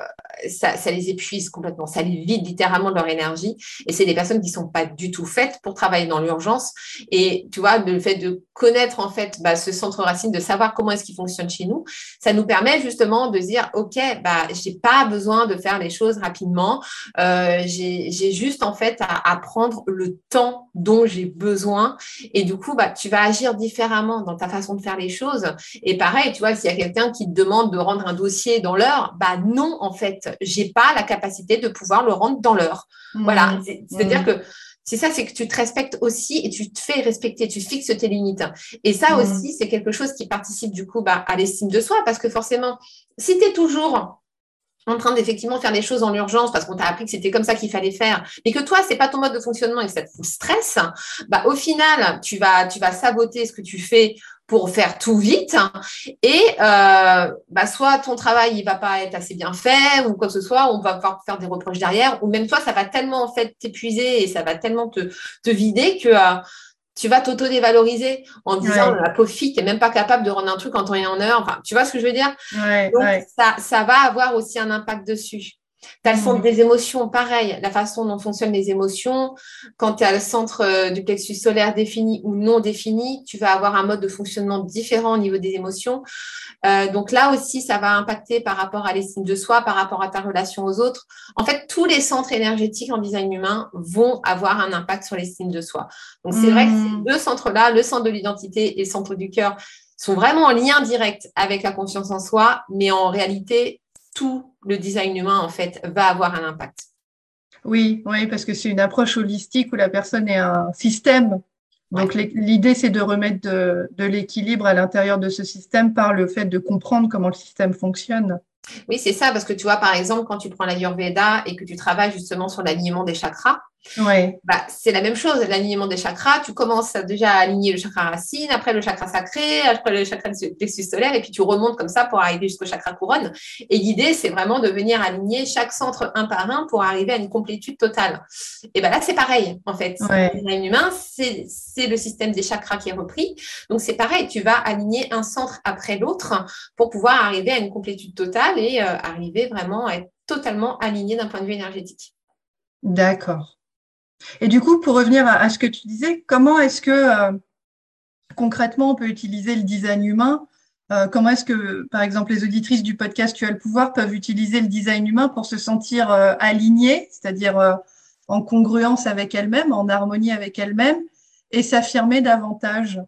ça, ça, les épuise complètement, ça les vide littéralement de leur énergie. Et c'est des personnes qui sont pas du tout faites pour travailler dans l'urgence. Et tu vois, le fait de connaître en fait bah, ce centre racine, de savoir comment est-ce qu'il fonctionne chez nous, ça nous permet justement de dire, ok, bah j'ai pas besoin de faire les choses rapidement. Euh, j'ai juste en fait à, à, prendre le temps dont j'ai besoin. Et du coup, bah tu vas agir différemment dans ta façon de faire les choses. Et pareil, tu vois, s'il y a quelqu'un qui te demande de rendre un dossier dans l'heure, bah non en fait j'ai pas la capacité de pouvoir le rendre dans l'heure. Voilà, mmh. c'est-à-dire mmh. que c'est ça, c'est que tu te respectes aussi et tu te fais respecter, tu fixes tes limites. Et ça mmh. aussi, c'est quelque chose qui participe du coup bah, à l'estime de soi parce que forcément, si tu es toujours en train d'effectivement faire des choses en urgence parce qu'on t'a appris que c'était comme ça qu'il fallait faire, mais que toi, c'est pas ton mode de fonctionnement et que ça te fout stress, bah, au final, tu vas, tu vas saboter ce que tu fais pour faire tout vite. Et euh, bah, soit ton travail il va pas être assez bien fait ou quoi que ce soit, on va pouvoir faire des reproches derrière, ou même toi, ça va tellement en fait t'épuiser et ça va tellement te, te vider que euh, tu vas t'auto-dévaloriser en disant la pauvre fille, tu même pas capable de rendre un truc en temps et en heure. Enfin, tu vois ce que je veux dire? Donc, Ça, ça va avoir aussi un impact dessus. Tu as le centre des émotions, pareil, la façon dont fonctionnent les émotions. Quand tu as le centre euh, du plexus solaire défini ou non défini, tu vas avoir un mode de fonctionnement différent au niveau des émotions. Euh, donc là aussi, ça va impacter par rapport à l'estime de soi, par rapport à ta relation aux autres. En fait, tous les centres énergétiques en design humain vont avoir un impact sur l'estime de soi. Donc c'est vrai que ces mmh. deux centres-là, le centre de l'identité et le centre du cœur, sont vraiment en lien direct avec la confiance en soi, mais en réalité, tout le design humain, en fait, va avoir un impact. Oui, oui, parce que c'est une approche holistique où la personne est un système. Donc, l'idée, c'est de remettre de, de l'équilibre à l'intérieur de ce système par le fait de comprendre comment le système fonctionne. Oui, c'est ça, parce que tu vois, par exemple, quand tu prends l'Ayurveda et que tu travailles justement sur l'alignement des chakras, Ouais. Bah, c'est la même chose, l'alignement des chakras. Tu commences déjà à aligner le chakra racine, après le chakra sacré, après le chakra plexus solaire, et puis tu remontes comme ça pour arriver jusqu'au chakra couronne. Et l'idée, c'est vraiment de venir aligner chaque centre un par un pour arriver à une complétude totale. Et ben là, c'est pareil, en fait. Ouais. humain, c'est le système des chakras qui est repris. Donc, c'est pareil, tu vas aligner un centre après l'autre pour pouvoir arriver à une complétude totale et euh, arriver vraiment à être totalement aligné d'un point de vue énergétique. D'accord. Et du coup, pour revenir à, ce que tu disais, comment est-ce que euh, concrètement on peut utiliser le design humain euh, Comment est-ce que, par exemple, les auditrices du podcast Tu as le pouvoir peuvent utiliser le design humain pour se sentir euh, alignées, c'est-à-dire en congruence avec elles-mêmes, en harmonie avec elles-mêmes, et s'affirmer davantage?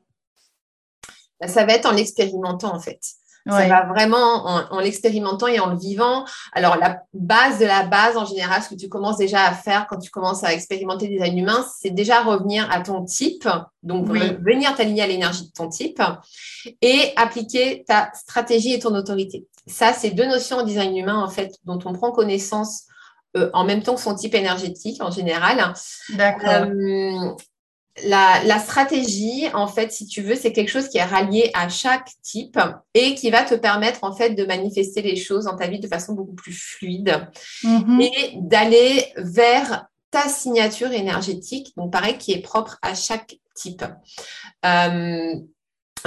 Ça va être en l'expérimentant en fait. Ça va vraiment en, l'expérimentant et en le vivant. Alors, la base de la base, en général, ce que tu commences déjà à faire quand tu commences à expérimenter des design humain, c'est déjà revenir à ton type. Donc, venir t'aligner à l'énergie de ton type et appliquer ta stratégie et ton autorité. Ça, c'est deux notions en design humain, en fait, dont on prend connaissance euh, en même temps que son type énergétique en général. D'accord. Euh, la, stratégie, en fait, si tu veux, c'est quelque chose qui est rallié à chaque type et qui va te permettre, en fait, de manifester les choses dans ta vie de façon beaucoup plus fluide mm-hmm. et d'aller vers ta signature énergétique, donc pareil, qui est propre à chaque type. Euh,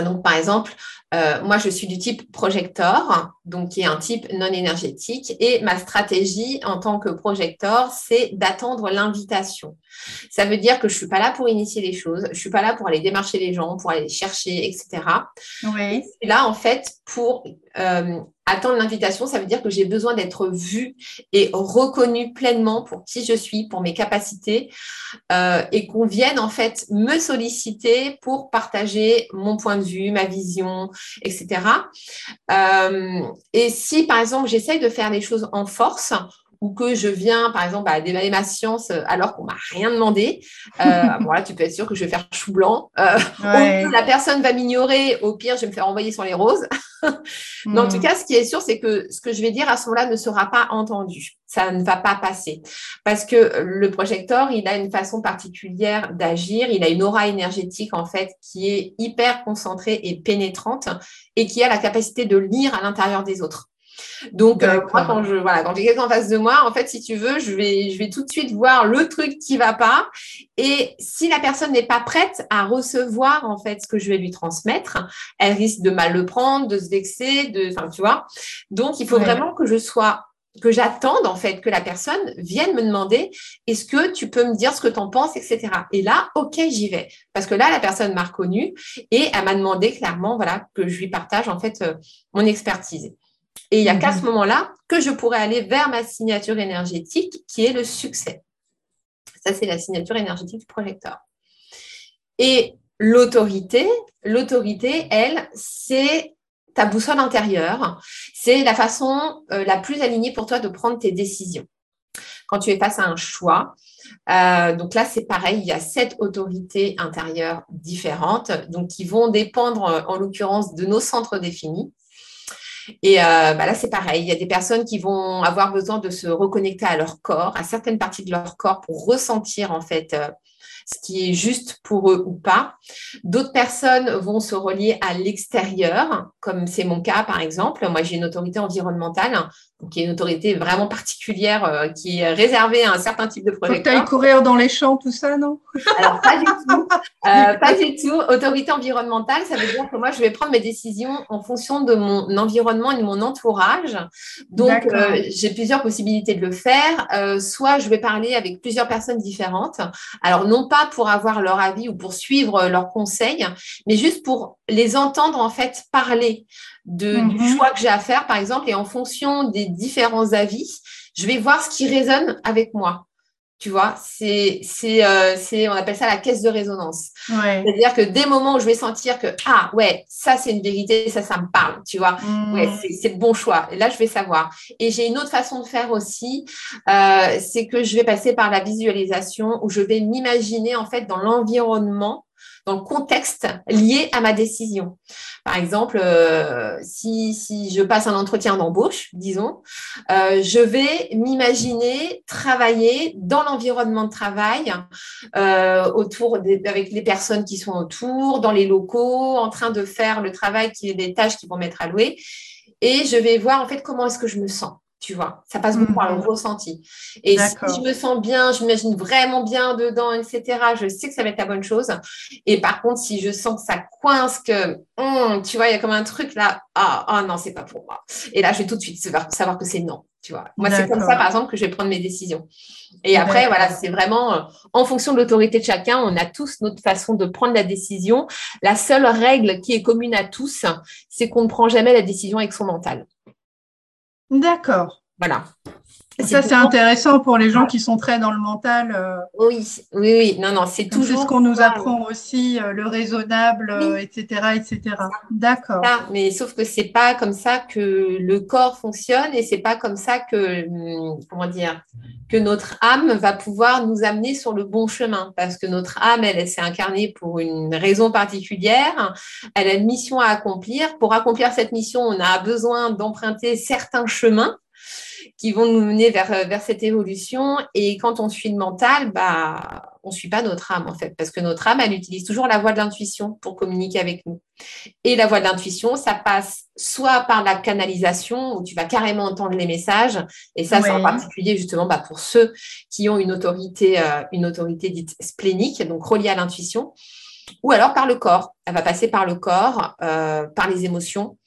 donc, par exemple, euh, moi, je suis du type projecteur, donc qui est un type non énergétique. Et ma stratégie en tant que projecteur, c'est d'attendre l'invitation. Ça veut dire que je ne suis pas là pour initier les choses, je ne suis pas là pour aller démarcher les gens, pour aller les chercher, etc. Oui. Là, en fait, pour euh, attendre l'invitation, ça veut dire que j'ai besoin d'être vue et reconnue pleinement pour qui je suis, pour mes capacités, euh, et qu'on vienne en fait me solliciter pour partager mon point de vue, ma vision, etc. Euh, et si par exemple j'essaye de faire les choses en force, ou que je viens, par exemple, à déballer ma science euh, alors qu'on m'a rien demandé, euh, voilà, tu peux être sûr que je vais faire chou blanc. Euh, la personne va m'ignorer, au pire, je vais me faire envoyer sur les roses. Mais en tout hmm. cas, ce qui est sûr, c'est que ce que je vais dire à ce moment-là ne sera pas entendu. Ça ne va pas passer. Parce que le projecteur, il a une façon particulière d'agir. Il a une aura énergétique, en fait, qui est hyper concentrée et pénétrante et qui a la capacité de lire à l'intérieur des autres. Donc, euh, moi, quand je voilà, quand j'ai quelqu'un en face de moi, en fait, si tu veux, je vais, je vais tout de suite voir le truc qui va pas. Et si la personne n'est pas prête à recevoir en fait ce que je vais lui transmettre, elle risque de mal le prendre, de se vexer, de, enfin, tu vois. Donc, il faut vraiment que je sois que j'attende en fait que la personne vienne me demander est-ce que tu peux me dire ce que tu en penses, etc. Et là, ok, j'y vais. Parce que là, la personne m'a reconnue et elle m'a demandé clairement voilà, que je lui partage en fait euh, mon expertise. Et il n'y a qu'à ce mhm. moment-là que je pourrais aller vers ma signature énergétique qui est le succès. Ça, c'est la signature énergétique du projecteur. Et l'autorité, l'autorité, elle, c'est ta boussole intérieure. C'est la façon euh, la plus alignée pour toi de prendre tes décisions. Quand tu es face à un choix, euh, donc là, c'est pareil, il y a sept autorités intérieures différentes, donc qui vont dépendre, en l'occurrence, de nos centres définis. Et euh, bah là, c'est pareil. Il y a des personnes qui vont avoir besoin de se reconnecter à leur corps, à certaines parties de leur corps pour ressentir en fait euh, ce qui est juste pour eux ou pas. D'autres personnes vont se relier à l'extérieur, comme c'est mon cas par exemple. Moi, j'ai une autorité environnementale qui est une autorité vraiment particulière euh, qui est réservée à un certain type de projecteur. Faut que courir dans les champs, tout ça, non? Alors, pas du tout. Euh, pas du tout. Autorité environnementale, ça veut dire que moi, je vais prendre mes décisions en fonction de mon environnement et de mon entourage. Donc, euh, j'ai plusieurs possibilités de le faire. soit je vais parler avec plusieurs personnes différentes. Alors, non pas pour avoir leur avis ou pour suivre leurs conseils, mais juste pour les entendre, en fait, parler de, du mhm. choix que j'ai à faire, par exemple, et en fonction des différents avis, je vais voir ce qui résonne avec moi. Tu vois, c'est, c'est, euh, c'est, on appelle ça la caisse de résonance. C'est-à-dire que des moments où je vais sentir que, ah ouais, ça c'est une vérité, ça, ça me parle, tu vois, mhm. ouais, c'est, c'est le bon choix. Et là, je vais savoir. Et j'ai une autre façon de faire aussi, euh, c'est que je vais passer par la visualisation où je vais m'imaginer en fait dans l'environnement dans le contexte lié à ma décision. Par exemple, euh, si, je passe un entretien d'embauche, disons, euh, je vais m'imaginer travailler dans l'environnement de travail, euh, autour des, avec les personnes qui sont autour, dans les locaux, en train de faire le travail qui est des tâches qui vont m'être allouées. Et je vais voir en fait comment est-ce que je me sens tu vois. Ça passe beaucoup par le mhm. ressenti. Et si je me sens bien, je m'imagine vraiment bien dedans, etc., je sais que ça va être la bonne chose. Et par contre, si je sens que ça coince, que, hum, tu vois, il y a comme un truc là, ah, oh, non, c'est pas pour moi. Et là, je vais tout de suite savoir que c'est non, tu vois. Moi, c'est comme ça, par exemple, que je vais prendre mes décisions. Et après, voilà, c'est vraiment euh, en fonction de l'autorité de chacun, on a tous notre façon de prendre la décision. La seule règle qui est commune à tous, c'est qu'on ne prend jamais la décision avec son mental. D'accord. Voilà. Ça, c'est intéressant pour les gens qui sont très dans le mental. Euh, oui, oui, oui. Non, non, c'est toujours. C'est ce qu'on nous apprend aussi, euh, le raisonnable, etc., euh, etc. D'accord. Mais sauf que c'est pas comme ça que le corps fonctionne et c'est pas comme ça que, hum, comment dire, que notre âme va pouvoir nous amener sur le bon chemin. Parce que notre âme, elle, elle s'est incarnée pour une raison particulière. Elle a une mission à accomplir. Pour accomplir cette mission, on a besoin d'emprunter certains chemins qui vont nous mener vers, euh, vers cette évolution. Et quand on suit le mental, bah, on ne suit pas notre âme, en fait, parce que notre âme, elle utilise toujours la voie de l'intuition pour communiquer avec nous. Et la voie de l'intuition, ça passe soit par la canalisation, où tu vas carrément entendre les messages, et ça, c'est en particulier justement bah, pour ceux qui ont une autorité, euh, une autorité dite splénique, donc reliée à l'intuition ou alors par le corps. Elle va passer par le corps, euh, par les émotions.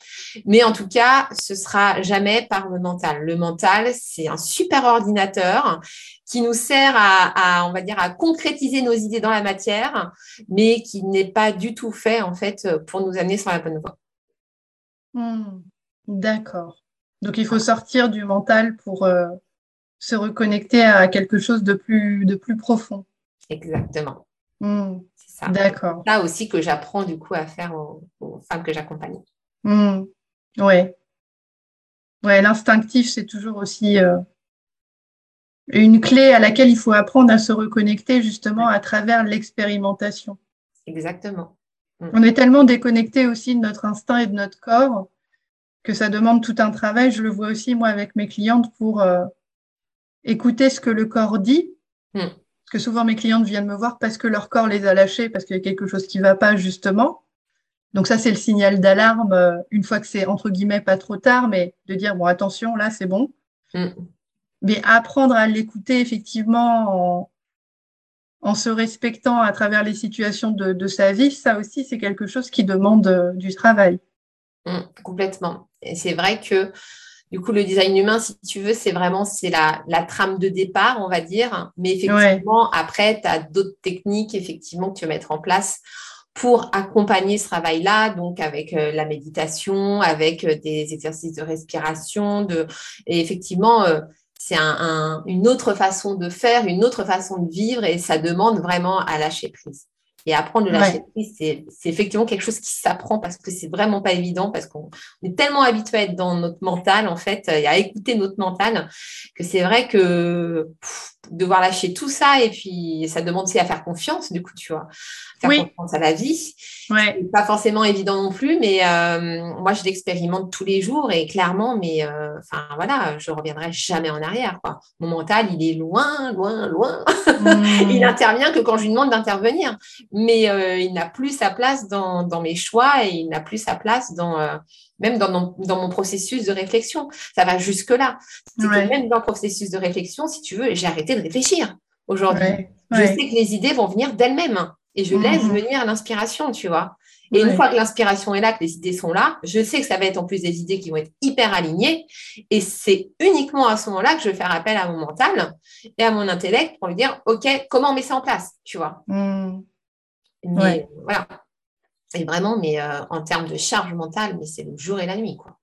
Mais en tout cas, ce sera jamais par le mental. Le mental, c'est un super ordinateur qui nous sert à, on va dire, à concrétiser nos idées dans la matière, mais qui n'est pas du tout fait, en fait, pour nous amener sur la bonne voie. Hmm. D'accord. Donc, il faut sortir du mental pour euh, se reconnecter à quelque chose de plus, de plus profond. Exactement. Hmm. D'accord. Ça aussi que j'apprends du coup à faire aux, femmes que j'accompagne. Oui. Ouais. Ouais, l'instinctif, c'est toujours aussi euh, une clé à laquelle il faut apprendre à se reconnecter justement à travers l'expérimentation. Exactement. Mm. On est tellement déconnecté aussi de notre instinct et de notre corps que ça demande tout un travail. Je le vois aussi moi avec mes clientes pour euh, écouter ce que le corps dit. Que souvent mes clientes viennent me voir parce que leur corps les a lâchés, parce qu'il y a quelque chose qui ne va pas justement. Donc ça, c'est le signal d'alarme, euh, une fois que c'est entre guillemets pas trop tard, mais de dire, bon, attention, là, c'est bon. Mm. Mais apprendre à l'écouter effectivement en, se respectant à travers les situations de, sa vie, ça aussi, c'est quelque chose qui demande euh, du travail. Mm, complètement. Et c'est vrai que du coup, le design humain, si tu veux, c'est vraiment c'est la, trame de départ, on va dire. Mais effectivement, après, tu as d'autres techniques effectivement que tu vas mettre en place pour accompagner ce travail-là, donc avec euh, la méditation, avec euh, des exercices de respiration, de et effectivement, euh, c'est une autre façon de faire, une autre façon de vivre, et ça demande vraiment à lâcher prise. Et apprendre de lâcher prise, c'est effectivement quelque chose qui s'apprend parce que c'est vraiment pas évident, parce qu'on est tellement habitué à être dans notre mental, en fait, et à écouter notre mental, que c'est vrai que devoir lâcher tout ça, et puis ça demande aussi à faire confiance, du coup, tu vois, faire confiance à la vie. Ouais. Pas forcément évident non plus, mais euh, moi, je l'expérimente tous les jours, et clairement, mais euh, enfin voilà, je reviendrai jamais en arrière. Quoi. Mon mental, il est loin, loin, loin. Mmh. il intervient que quand je lui demande d'intervenir mais euh, il n'a plus sa place dans, mes choix et il n'a plus sa place dans euh, même dans mon, processus de réflexion. Ça va jusque-là. même dans le processus de réflexion, si tu veux, j'ai arrêté de réfléchir aujourd'hui. Je sais que les idées vont venir d'elles-mêmes et je laisse mhm. venir l'inspiration, tu vois. Et une fois que l'inspiration est là, que les idées sont là, je sais que ça va être en plus des idées qui vont être hyper alignées. Et c'est uniquement à ce moment-là que je vais faire appel à mon mental et à mon intellect pour lui dire, OK, comment on met ça en place, tu vois. Mhm. Mais voilà. Et vraiment, mais euh, en termes de charge mentale, mais c'est le jour et la nuit, quoi.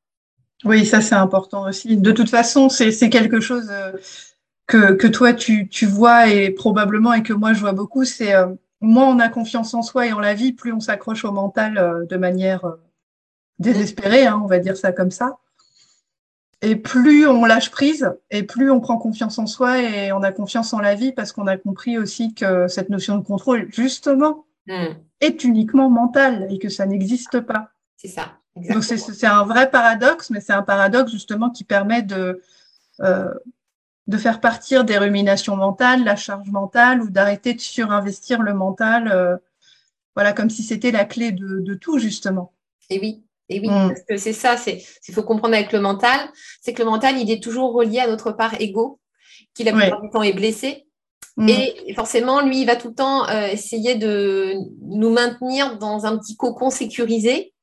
Oui, ça c'est important aussi. De toute façon, c'est quelque chose euh, que, que, toi tu, tu, vois et probablement et que moi je vois beaucoup. C'est euh, moins on a confiance en soi et en la vie, plus on s'accroche au mental de manière désespérée, hein, on va dire ça comme ça. Et plus on lâche prise et plus on prend confiance en soi et on a confiance en la vie parce qu'on a compris aussi que cette notion de contrôle, justement, Hmm. est uniquement mental et que ça n'existe pas. C'est ça. Donc c'est un vrai paradoxe, mais c'est un paradoxe justement qui permet de, euh, de faire partir des ruminations mentales, la charge mentale, ou d'arrêter de surinvestir le mental, euh, voilà, comme si c'était la clé de, tout justement. Et oui, et oui, hmm. parce que c'est ça, c'est il faut comprendre avec le mental, c'est que le mental, il est toujours relié à notre part ego, qui la plupart du temps est blessé, Mm. Et forcément, lui, il va tout le temps euh, essayer de nous maintenir dans un petit cocon sécurisé.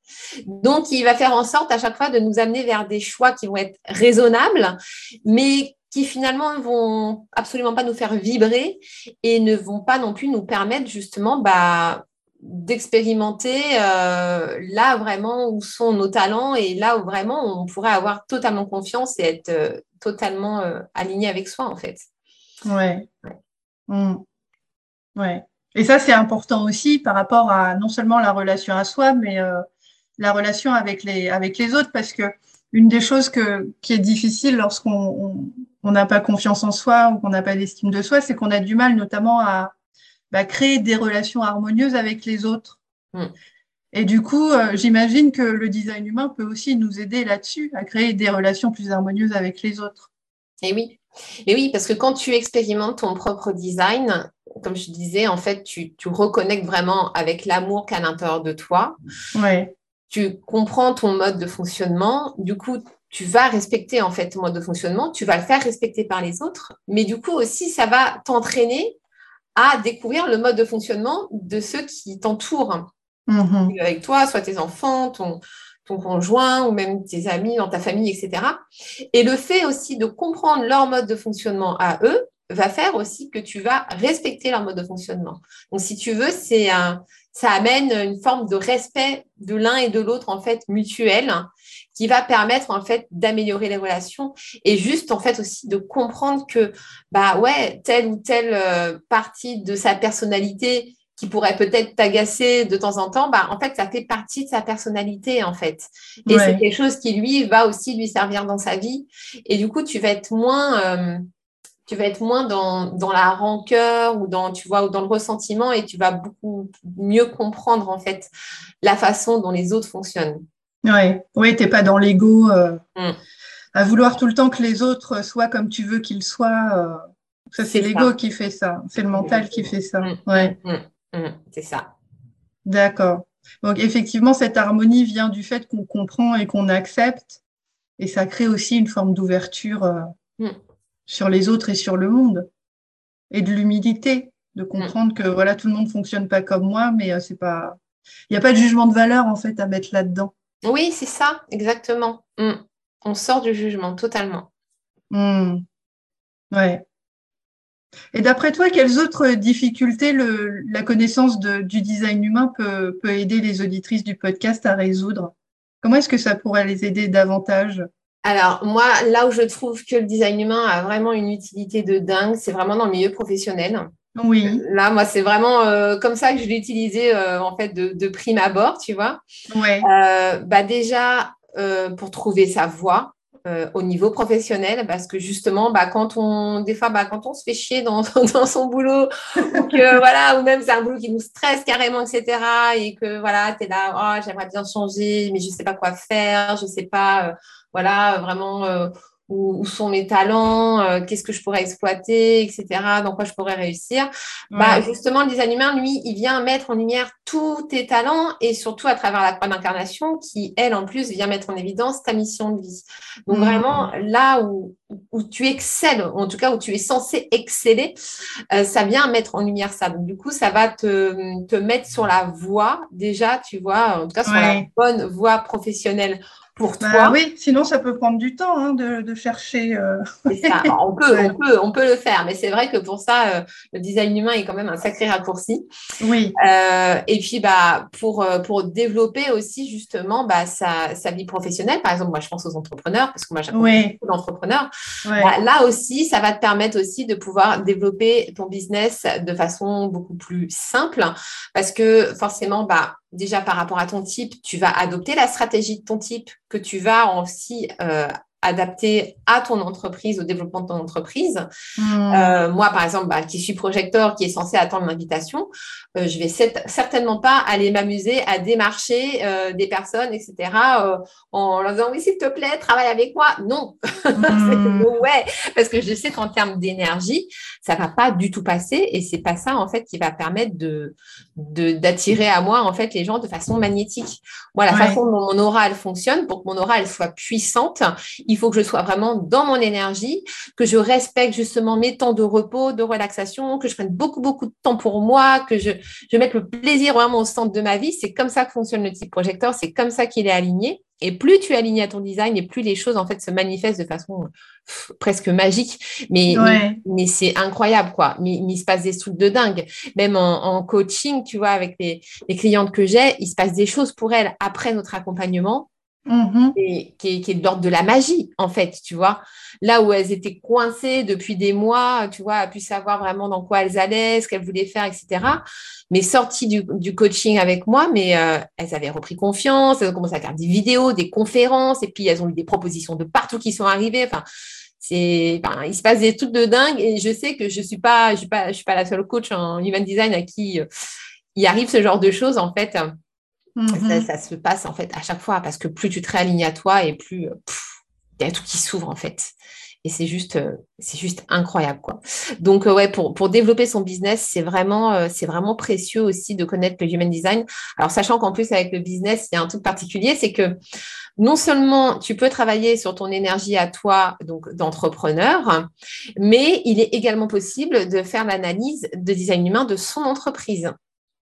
Donc, il va faire en sorte à chaque fois de nous amener vers des choix qui vont être raisonnables, mais qui finalement ne vont absolument pas nous faire vibrer et ne vont pas non plus nous permettre justement bah, d'expérimenter euh, là vraiment où sont nos talents et là où vraiment on pourrait avoir totalement confiance et être euh, totalement euh, aligné avec soi en fait. Ouais. Ouais. Mmh. ouais. Et ça, c'est important aussi par rapport à non seulement la relation à soi, mais la relation avec les, avec les autres, parce que une des choses que, qui est difficile lorsqu'on n'a pas confiance en soi ou qu'on n'a pas d'estime de soi, c'est qu'on a du mal notamment à, bah, créer des relations harmonieuses avec les autres. Mm. Et du coup, euh, j'imagine que le design humain peut aussi nous aider là-dessus, à créer des relations plus harmonieuses avec les autres. Et oui. Et oui, parce que quand tu expérimentes ton propre design, comme je disais, en fait, tu, tu reconnectes vraiment avec l'amour qu'à l'intérieur de toi. Ouais. Tu comprends ton mode de fonctionnement. Du coup, tu vas respecter en fait ton mode de fonctionnement. Tu vas le faire respecter par les autres. Mais du coup aussi, ça va t'entraîner à découvrir le mode de fonctionnement de ceux qui t'entourent. Mm-hmm. Avec toi, soit tes enfants, ton, ton conjoint ou même tes amis, dans ta famille, etc. Et le fait aussi de comprendre leur mode de fonctionnement à eux va faire aussi que tu vas respecter leur mode de fonctionnement. Donc, si tu veux, c'est ça amène une forme de respect de l'un et de l'autre, en fait, mutuel, qui va permettre en fait d'améliorer les relations et juste en fait aussi de comprendre que bah ouais telle ou telle euh, partie de sa personnalité qui pourrait peut-être t'agacer de temps en temps, bah, en fait, ça fait partie de sa personnalité, en fait. Et c'est quelque chose qui, lui, va aussi lui servir dans sa vie. Et du coup, tu vas être moins, euh, tu vas être moins dans, dans, la rancœur ou dans, tu vois, ou dans le ressentiment et tu vas beaucoup mieux comprendre, en fait, la façon dont les autres fonctionnent. Ouais, oui, t'es pas dans l'ego euh, mm. à vouloir tout le temps que les autres soient comme tu veux qu'ils soient. Euh. ça, c'est l'ego qui fait ça. C'est le mental qui fait ça. Mm. Ouais. Mm. C'est ça. D'accord. Donc effectivement, cette harmonie vient du fait qu'on comprend et qu'on accepte, et ça crée aussi une forme d'ouverture euh, sur les autres et sur le monde, et de l'humilité, de comprendre que voilà, tout le monde fonctionne pas comme moi, mais c'est pas, il n'y a pas de jugement de valeur en fait à mettre là-dedans. Oui, c'est ça, exactement. On sort du jugement totalement. Ouais. Et d'après toi, quelles autres difficultés la connaissance du design humain peut, aider les auditrices du podcast à résoudre? Comment est-ce que ça pourrait les aider davantage? Alors, moi, là où je trouve que le design humain a vraiment une utilité de dingue, c'est vraiment dans le milieu professionnel. Oui. Là, moi, c'est vraiment euh, comme ça que je l'ai utilisé euh, en fait de, de, prime abord, tu vois. Ouais. Euh, bah déjà pour trouver sa voie au niveau professionnel, parce que justement, bah, quand on, des fois, bah, quand on se fait chier dans, dans son boulot, ou que voilà, ou même c'est un boulot qui nous stresse carrément, etc., et que voilà, tu es là, oh, j'aimerais bien changer, mais je sais pas quoi faire, je sais pas, voilà, vraiment où, sont mes talents, euh, qu'est-ce que je pourrais exploiter, etc., dans quoi je pourrais réussir. Bah, justement, le design humain, lui, il vient mettre en lumière tous tes talents et surtout à travers la croix d'incarnation qui, elle, en plus, vient mettre en évidence ta mission de vie. Donc, vraiment, là où, où tu excelles, en tout cas où tu es censé exceller, euh, ça vient mettre en lumière ça. Donc, du coup, ça va te, te mettre sur la voie, déjà, tu vois, en tout cas, sur la bonne voie professionnelle pour bah toi. oui, sinon ça peut prendre du temps hein, de, chercher. Euh. Ça. on, peut, on, peut, on peut le faire, mais c'est vrai que pour ça, euh, le design humain est quand même un sacré raccourci. Oui. Euh, et puis, bah, pour, pour développer aussi justement bah, sa, sa, vie professionnelle, par exemple, moi je pense aux entrepreneurs, parce que moi j'accompagne beaucoup d'entrepreneurs. Bah, là aussi, ça va te permettre aussi de pouvoir développer ton business de façon beaucoup plus simple, parce que forcément, bah, déjà par rapport à ton type, tu vas adopter la stratégie de ton type que tu vas aussi euh, adapté à ton entreprise, au développement de ton entreprise. Hmm. Euh, moi, par exemple, bah, qui suis projecteur, qui est censé attendre l'invitation, euh, je vais certainement pas aller m'amuser à démarcher euh, des personnes, etc., en leur disant oui, s'il te plaît, travaille avec moi. Non, hmm. ouais, parce que je sais qu'en termes d'énergie, ça va pas du tout passer, et c'est pas ça en fait qui va permettre de d'attirer à moi en fait les gens de façon magnétique. Moi, la façon dont mon aura elle fonctionne, pour que mon aura elle soit puissante, il il faut que je sois vraiment dans mon énergie, que je respecte justement mes temps de repos, de relaxation, que je prenne beaucoup, beaucoup de temps pour moi, que je, je mette le plaisir vraiment au centre de ma vie. C'est comme ça que fonctionne le type projecteur, c'est comme ça qu'il est aligné. Et plus tu es aligné à ton design, et plus les choses en fait se manifestent de façon presque magique. Mais, mais, c'est incroyable, quoi. Mais, il se passe des trucs de dingue. Même en, coaching, tu vois, avec les, les clientes que j'ai, il se passe des choses pour elles après notre accompagnement Mm-hmm. et, qui, est, de l'ordre de la magie, en fait, tu vois. Là où elles étaient coincées depuis des mois, tu vois, à pu savoir vraiment dans quoi elles allaient, ce qu'elles voulaient faire, etc. Mais sorties du, coaching avec moi, mais euh, elles avaient repris confiance, elles ont commencé à faire des vidéos, des conférences, et puis elles ont eu des propositions de partout qui sont arrivées. Enfin, c'est, il se passe des trucs de dingue, et je sais que je suis pas, je suis pas, je suis pas la seule coach en human design à qui euh, il arrive ce genre de choses, en fait. Mm-hmm. Ça, se passe en fait à chaque fois parce que plus tu te réalignes à toi et plus euh, il y a tout qui s'ouvre en fait. Et c'est juste, euh, c'est juste incroyable quoi. Donc euh, ouais, pour, pour développer son business, c'est vraiment, c'est vraiment précieux aussi de connaître le human design. Alors sachant qu'en plus avec le business, il y a un truc particulier, c'est que non seulement tu peux travailler sur ton énergie à toi, donc d'entrepreneur, mais il est également possible de faire l'analyse de design humain de son entreprise.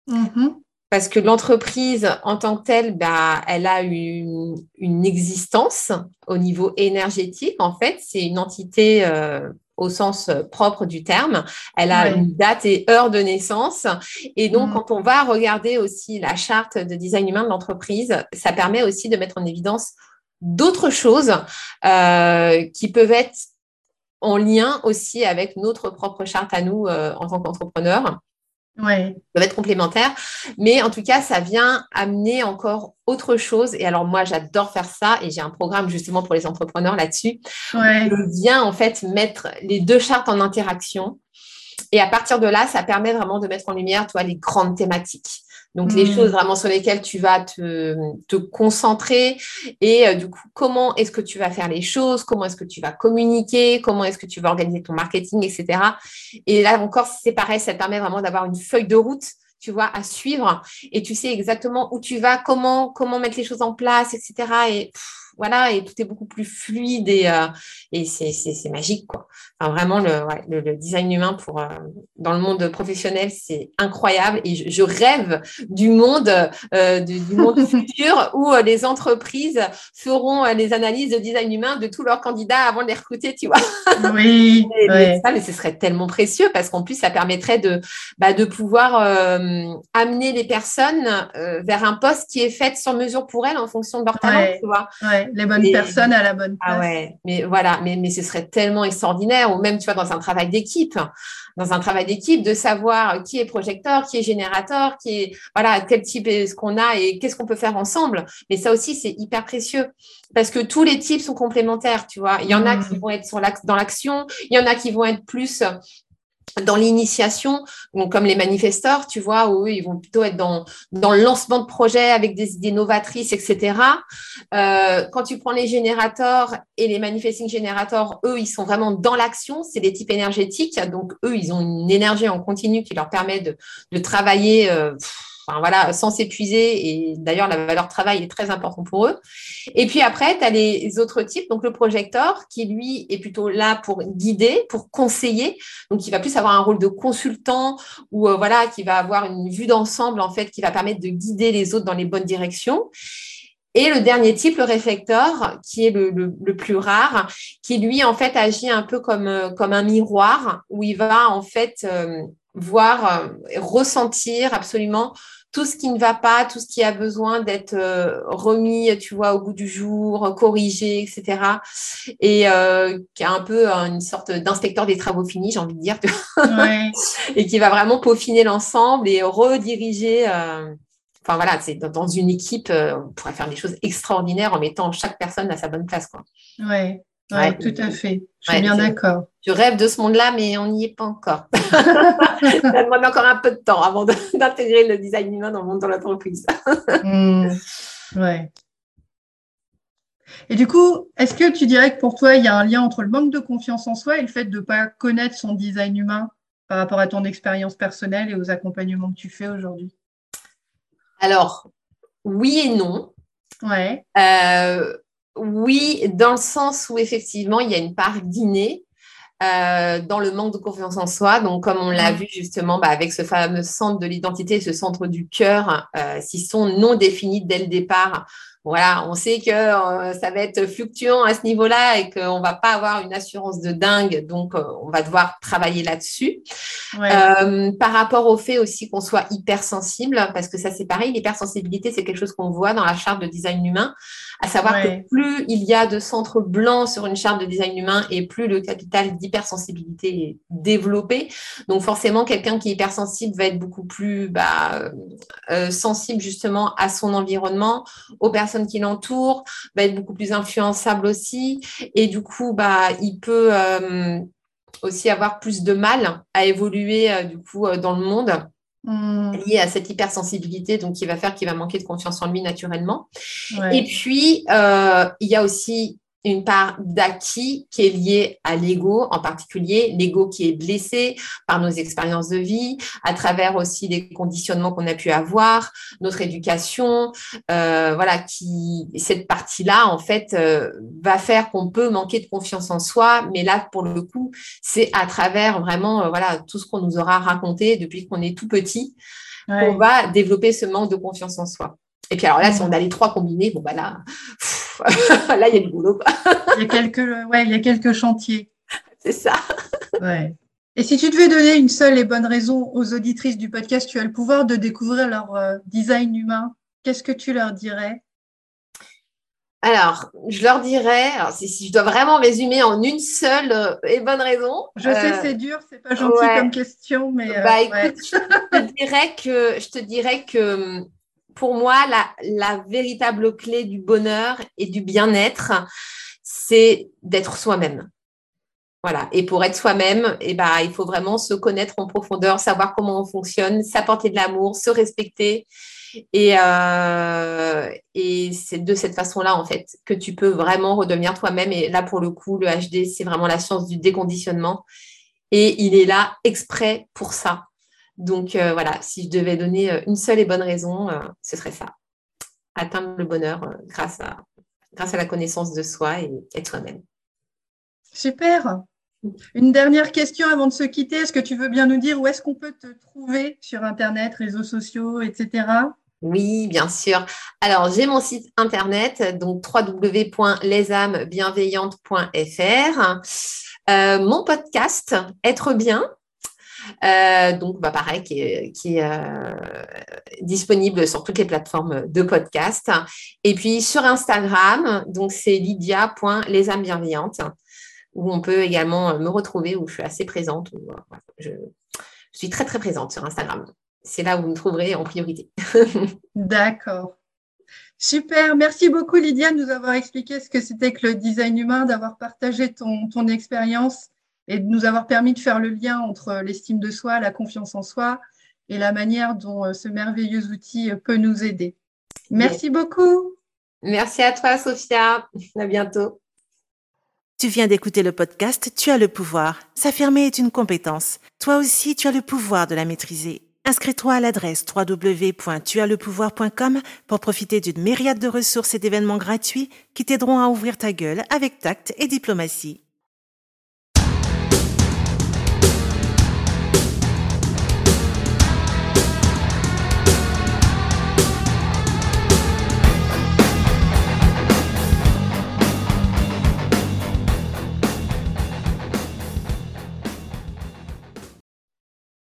Mm-hmm parce que l'entreprise en tant que telle, bah, elle a une, une existence au niveau énergétique. En fait, c'est une entité euh, au sens propre du terme. Elle a une date et heure de naissance. Et donc, mm. quand on va regarder aussi la charte de design humain de l'entreprise, ça permet aussi de mettre en évidence d'autres choses euh, qui peuvent être en lien aussi avec notre propre charte à nous euh, en tant qu'entrepreneurs ouais. peuvent être complémentaires. Mais en tout cas, ça vient amener encore autre chose. Et alors, moi, j'adore faire ça et j'ai un programme justement pour les entrepreneurs là-dessus. Ouais. Je viens en fait mettre les deux chartes en interaction. Et à partir de là, ça permet vraiment de mettre en lumière, toi, les grandes thématiques. Donc, les mm. choses vraiment sur lesquelles tu vas te, te concentrer et euh, du coup, comment est-ce que tu vas faire les choses, comment est-ce que tu vas communiquer, comment est-ce que tu vas organiser ton marketing, etc. Et là encore, c'est pareil, ça te permet vraiment d'avoir une feuille de route tu vois, à suivre et tu sais exactement où tu vas, comment, comment mettre les choses en place, etc. Et voilà, et tout est beaucoup plus fluide et, euh, et c'est magique, quoi. Enfin, vraiment, le, le, design humain pour, euh, dans le monde professionnel, c'est incroyable et je, rêve du monde, euh, du, monde futur où les entreprises feront les analyses de design humain de tous leurs candidats avant de les recruter, tu vois. Oui. mais, ça, mais ce serait tellement précieux parce qu'en plus, ça permettrait de, bah, de pouvoir amener les personnes vers un poste qui est fait sur mesure pour elles en fonction de leur talent, tu vois les bonnes personnes à la bonne ah place. Ah ouais, mais voilà, mais, mais ce serait tellement extraordinaire, ou même, tu vois, dans un travail d'équipe, dans un travail d'équipe, de savoir qui est projecteur, qui est générateur, qui est, voilà, quel type est ce qu'on a et qu'est-ce qu'on peut faire ensemble. Mais ça aussi, c'est hyper précieux parce que tous les types sont complémentaires, tu vois. Il y en a qui mmh. vont être sur dans l'action, il y en a qui vont être plus dans l'initiation, comme les manifesteurs, tu vois, où ils vont plutôt être dans, dans le lancement de projets avec des idées novatrices, etc. Euh, quand tu prends les générateurs et les manifesting générateurs, eux, ils sont vraiment dans l'action, c'est des types énergétiques, donc eux, ils ont une énergie en continu qui leur permet de, de travailler. Euh, voilà, sans s'épuiser. Et d'ailleurs, la valeur travail est très importante pour eux. Et puis après, tu as les autres types, donc le projecteur, qui lui est plutôt là pour guider, pour conseiller. Donc, il va plus avoir un rôle de consultant ou euh, voilà, qui va avoir une vue d'ensemble, en fait, qui va permettre de guider les autres dans les bonnes directions. Et le dernier type, le réflecteur, qui est le, plus rare, qui lui, en fait, agit un peu comme, euh, un miroir, où il va, en fait, euh, voir, ressentir absolument tout ce qui ne va pas, tout ce qui a besoin d'être euh, remis, tu vois, au bout du jour, corrigé, etc. Et euh, qui a un peu une sorte d'inspecteur des travaux finis, j'ai envie de dire, et qui va vraiment peaufiner l'ensemble et rediriger. Euh, enfin voilà, c'est dans une équipe, on pourrait faire des choses extraordinaires en mettant chaque personne à sa bonne place, quoi. Ouais. Oui, tout à fait. Je suis bien d'accord. Je rêve de ce monde-là, mais on n'y est pas encore. Ça demande encore un peu de temps avant d'intégrer le design humain dans le monde de l'entreprise. Ouais. Et du coup, est-ce que tu dirais que pour toi, il y a un lien entre le manque de confiance en soi et le fait de ne pas connaître son design humain par rapport à ton expérience personnelle et aux accompagnements que tu fais aujourd'hui? Alors, oui et non. Ouais. Euh, Oui, dans le sens où effectivement, il y a une part d'inné. Euh, dans le manque de confiance en soi. Donc, comme on l'a vu justement bah, avec ce fameux centre de l'identité, ce centre du cœur, euh, s'ils sont non définis dès le départ, voilà, on sait que euh, ça va être fluctuant à ce niveau-là et qu'on va pas avoir une assurance de dingue, donc euh, on va devoir travailler là-dessus. Euh, par rapport au fait aussi qu'on soit hypersensible, parce que ça c'est pareil, l'hypersensibilité c'est quelque chose qu'on voit dans la charte de design humain, à savoir que plus il y a de centres blancs sur une charte de design humain et plus le capital d'hypersensibilité est développé. Donc forcément, quelqu'un qui est hypersensible va être beaucoup plus bah, sensible justement à son environnement, aux personnes qui l'entourent, va être beaucoup plus influençable aussi. Et du coup, bah, il peut euh, aussi avoir plus de mal à évoluer euh, du coup euh, dans le monde. Hmm. lié à cette hypersensibilité, donc qui va faire qu'il va manquer de confiance en lui naturellement. Et puis, il y a aussi une part d'acquis qui est liée à l'ego en particulier, l'ego qui est blessé par nos expériences de vie, à travers aussi les conditionnements qu'on a pu avoir, notre éducation, euh, voilà, qui cette partie-là en fait euh, va faire qu'on peut manquer de confiance en soi, mais là pour le coup c'est à travers vraiment euh, voilà tout ce qu'on nous aura raconté depuis qu'on est tout petit qu'on va développer ce manque de confiance en soi. Et puis alors là, si on a les trois combinés, bon bah là, là il y a du boulot. il y a quelques, ouais, il y a quelques chantiers. C'est ça. Ouais. Et si tu devais donner une seule et bonne raison aux auditrices du podcast, tu as le pouvoir de découvrir leur euh, design humain. Qu'est-ce que tu leur dirais? Alors, je leur dirais, alors si, je dois vraiment résumer en une seule euh, et bonne raison. Je sais, euh, c'est dur, c'est pas gentil comme question, mais. bah écoute, je, te dirais que, je te dirais que pour moi, la, véritable clé du bonheur et du bien-être, c'est d'être soi-même. Voilà. Et pour être soi-même, eh ben, il faut vraiment se connaître en profondeur, savoir comment on fonctionne, s'apporter de l'amour, se respecter. Et, euh, et c'est de cette façon-là, en fait, que tu peux vraiment redevenir toi-même. Et là, pour le coup, le HD, c'est vraiment la science du déconditionnement. Et il est là exprès pour ça. Donc euh, voilà, si je devais donner euh, une seule et bonne raison, euh, ce serait ça. Atteindre le bonheur grâce, à, grâce à la connaissance de soi et être soi-même. Super. Une dernière question avant de se quitter. Est-ce que tu veux bien nous dire où est-ce qu'on peut te trouver sur Internet, réseaux sociaux, etc. Oui, bien sûr. Alors, j'ai mon site internet, donc www.lesamesbienveillantes.fr. mon podcast, Être bien, euh, donc, bah, pareil, qui est, euh, disponible sur toutes les plateformes de podcast. Et puis sur Instagram, donc c'est lydia.lesamesbienveillantes, où on peut également me retrouver, où je suis assez présente. je, suis très, très présente sur Instagram. C'est là où vous me trouverez en priorité. D'accord. Super, merci beaucoup Lydia de nous avoir expliqué ce que c'était que le design humain, d'avoir partagé ton, ton expérience et de nous avoir permis de faire le lien entre l'estime de soi, la confiance en soi et la manière dont euh, ce merveilleux outil euh, peut nous aider. Merci beaucoup. Merci à toi, Sophia. À bientôt. Tu viens d'écouter le podcast Tu as le pouvoir. S'affirmer est une compétence. Toi aussi, tu as le pouvoir de la maîtriser. Inscris-toi à l'adresse www.tuaslepouvoir.com pour profiter d'une myriade de ressources et d'événements gratuits qui t'aideront à ouvrir ta gueule avec tact et diplomatie.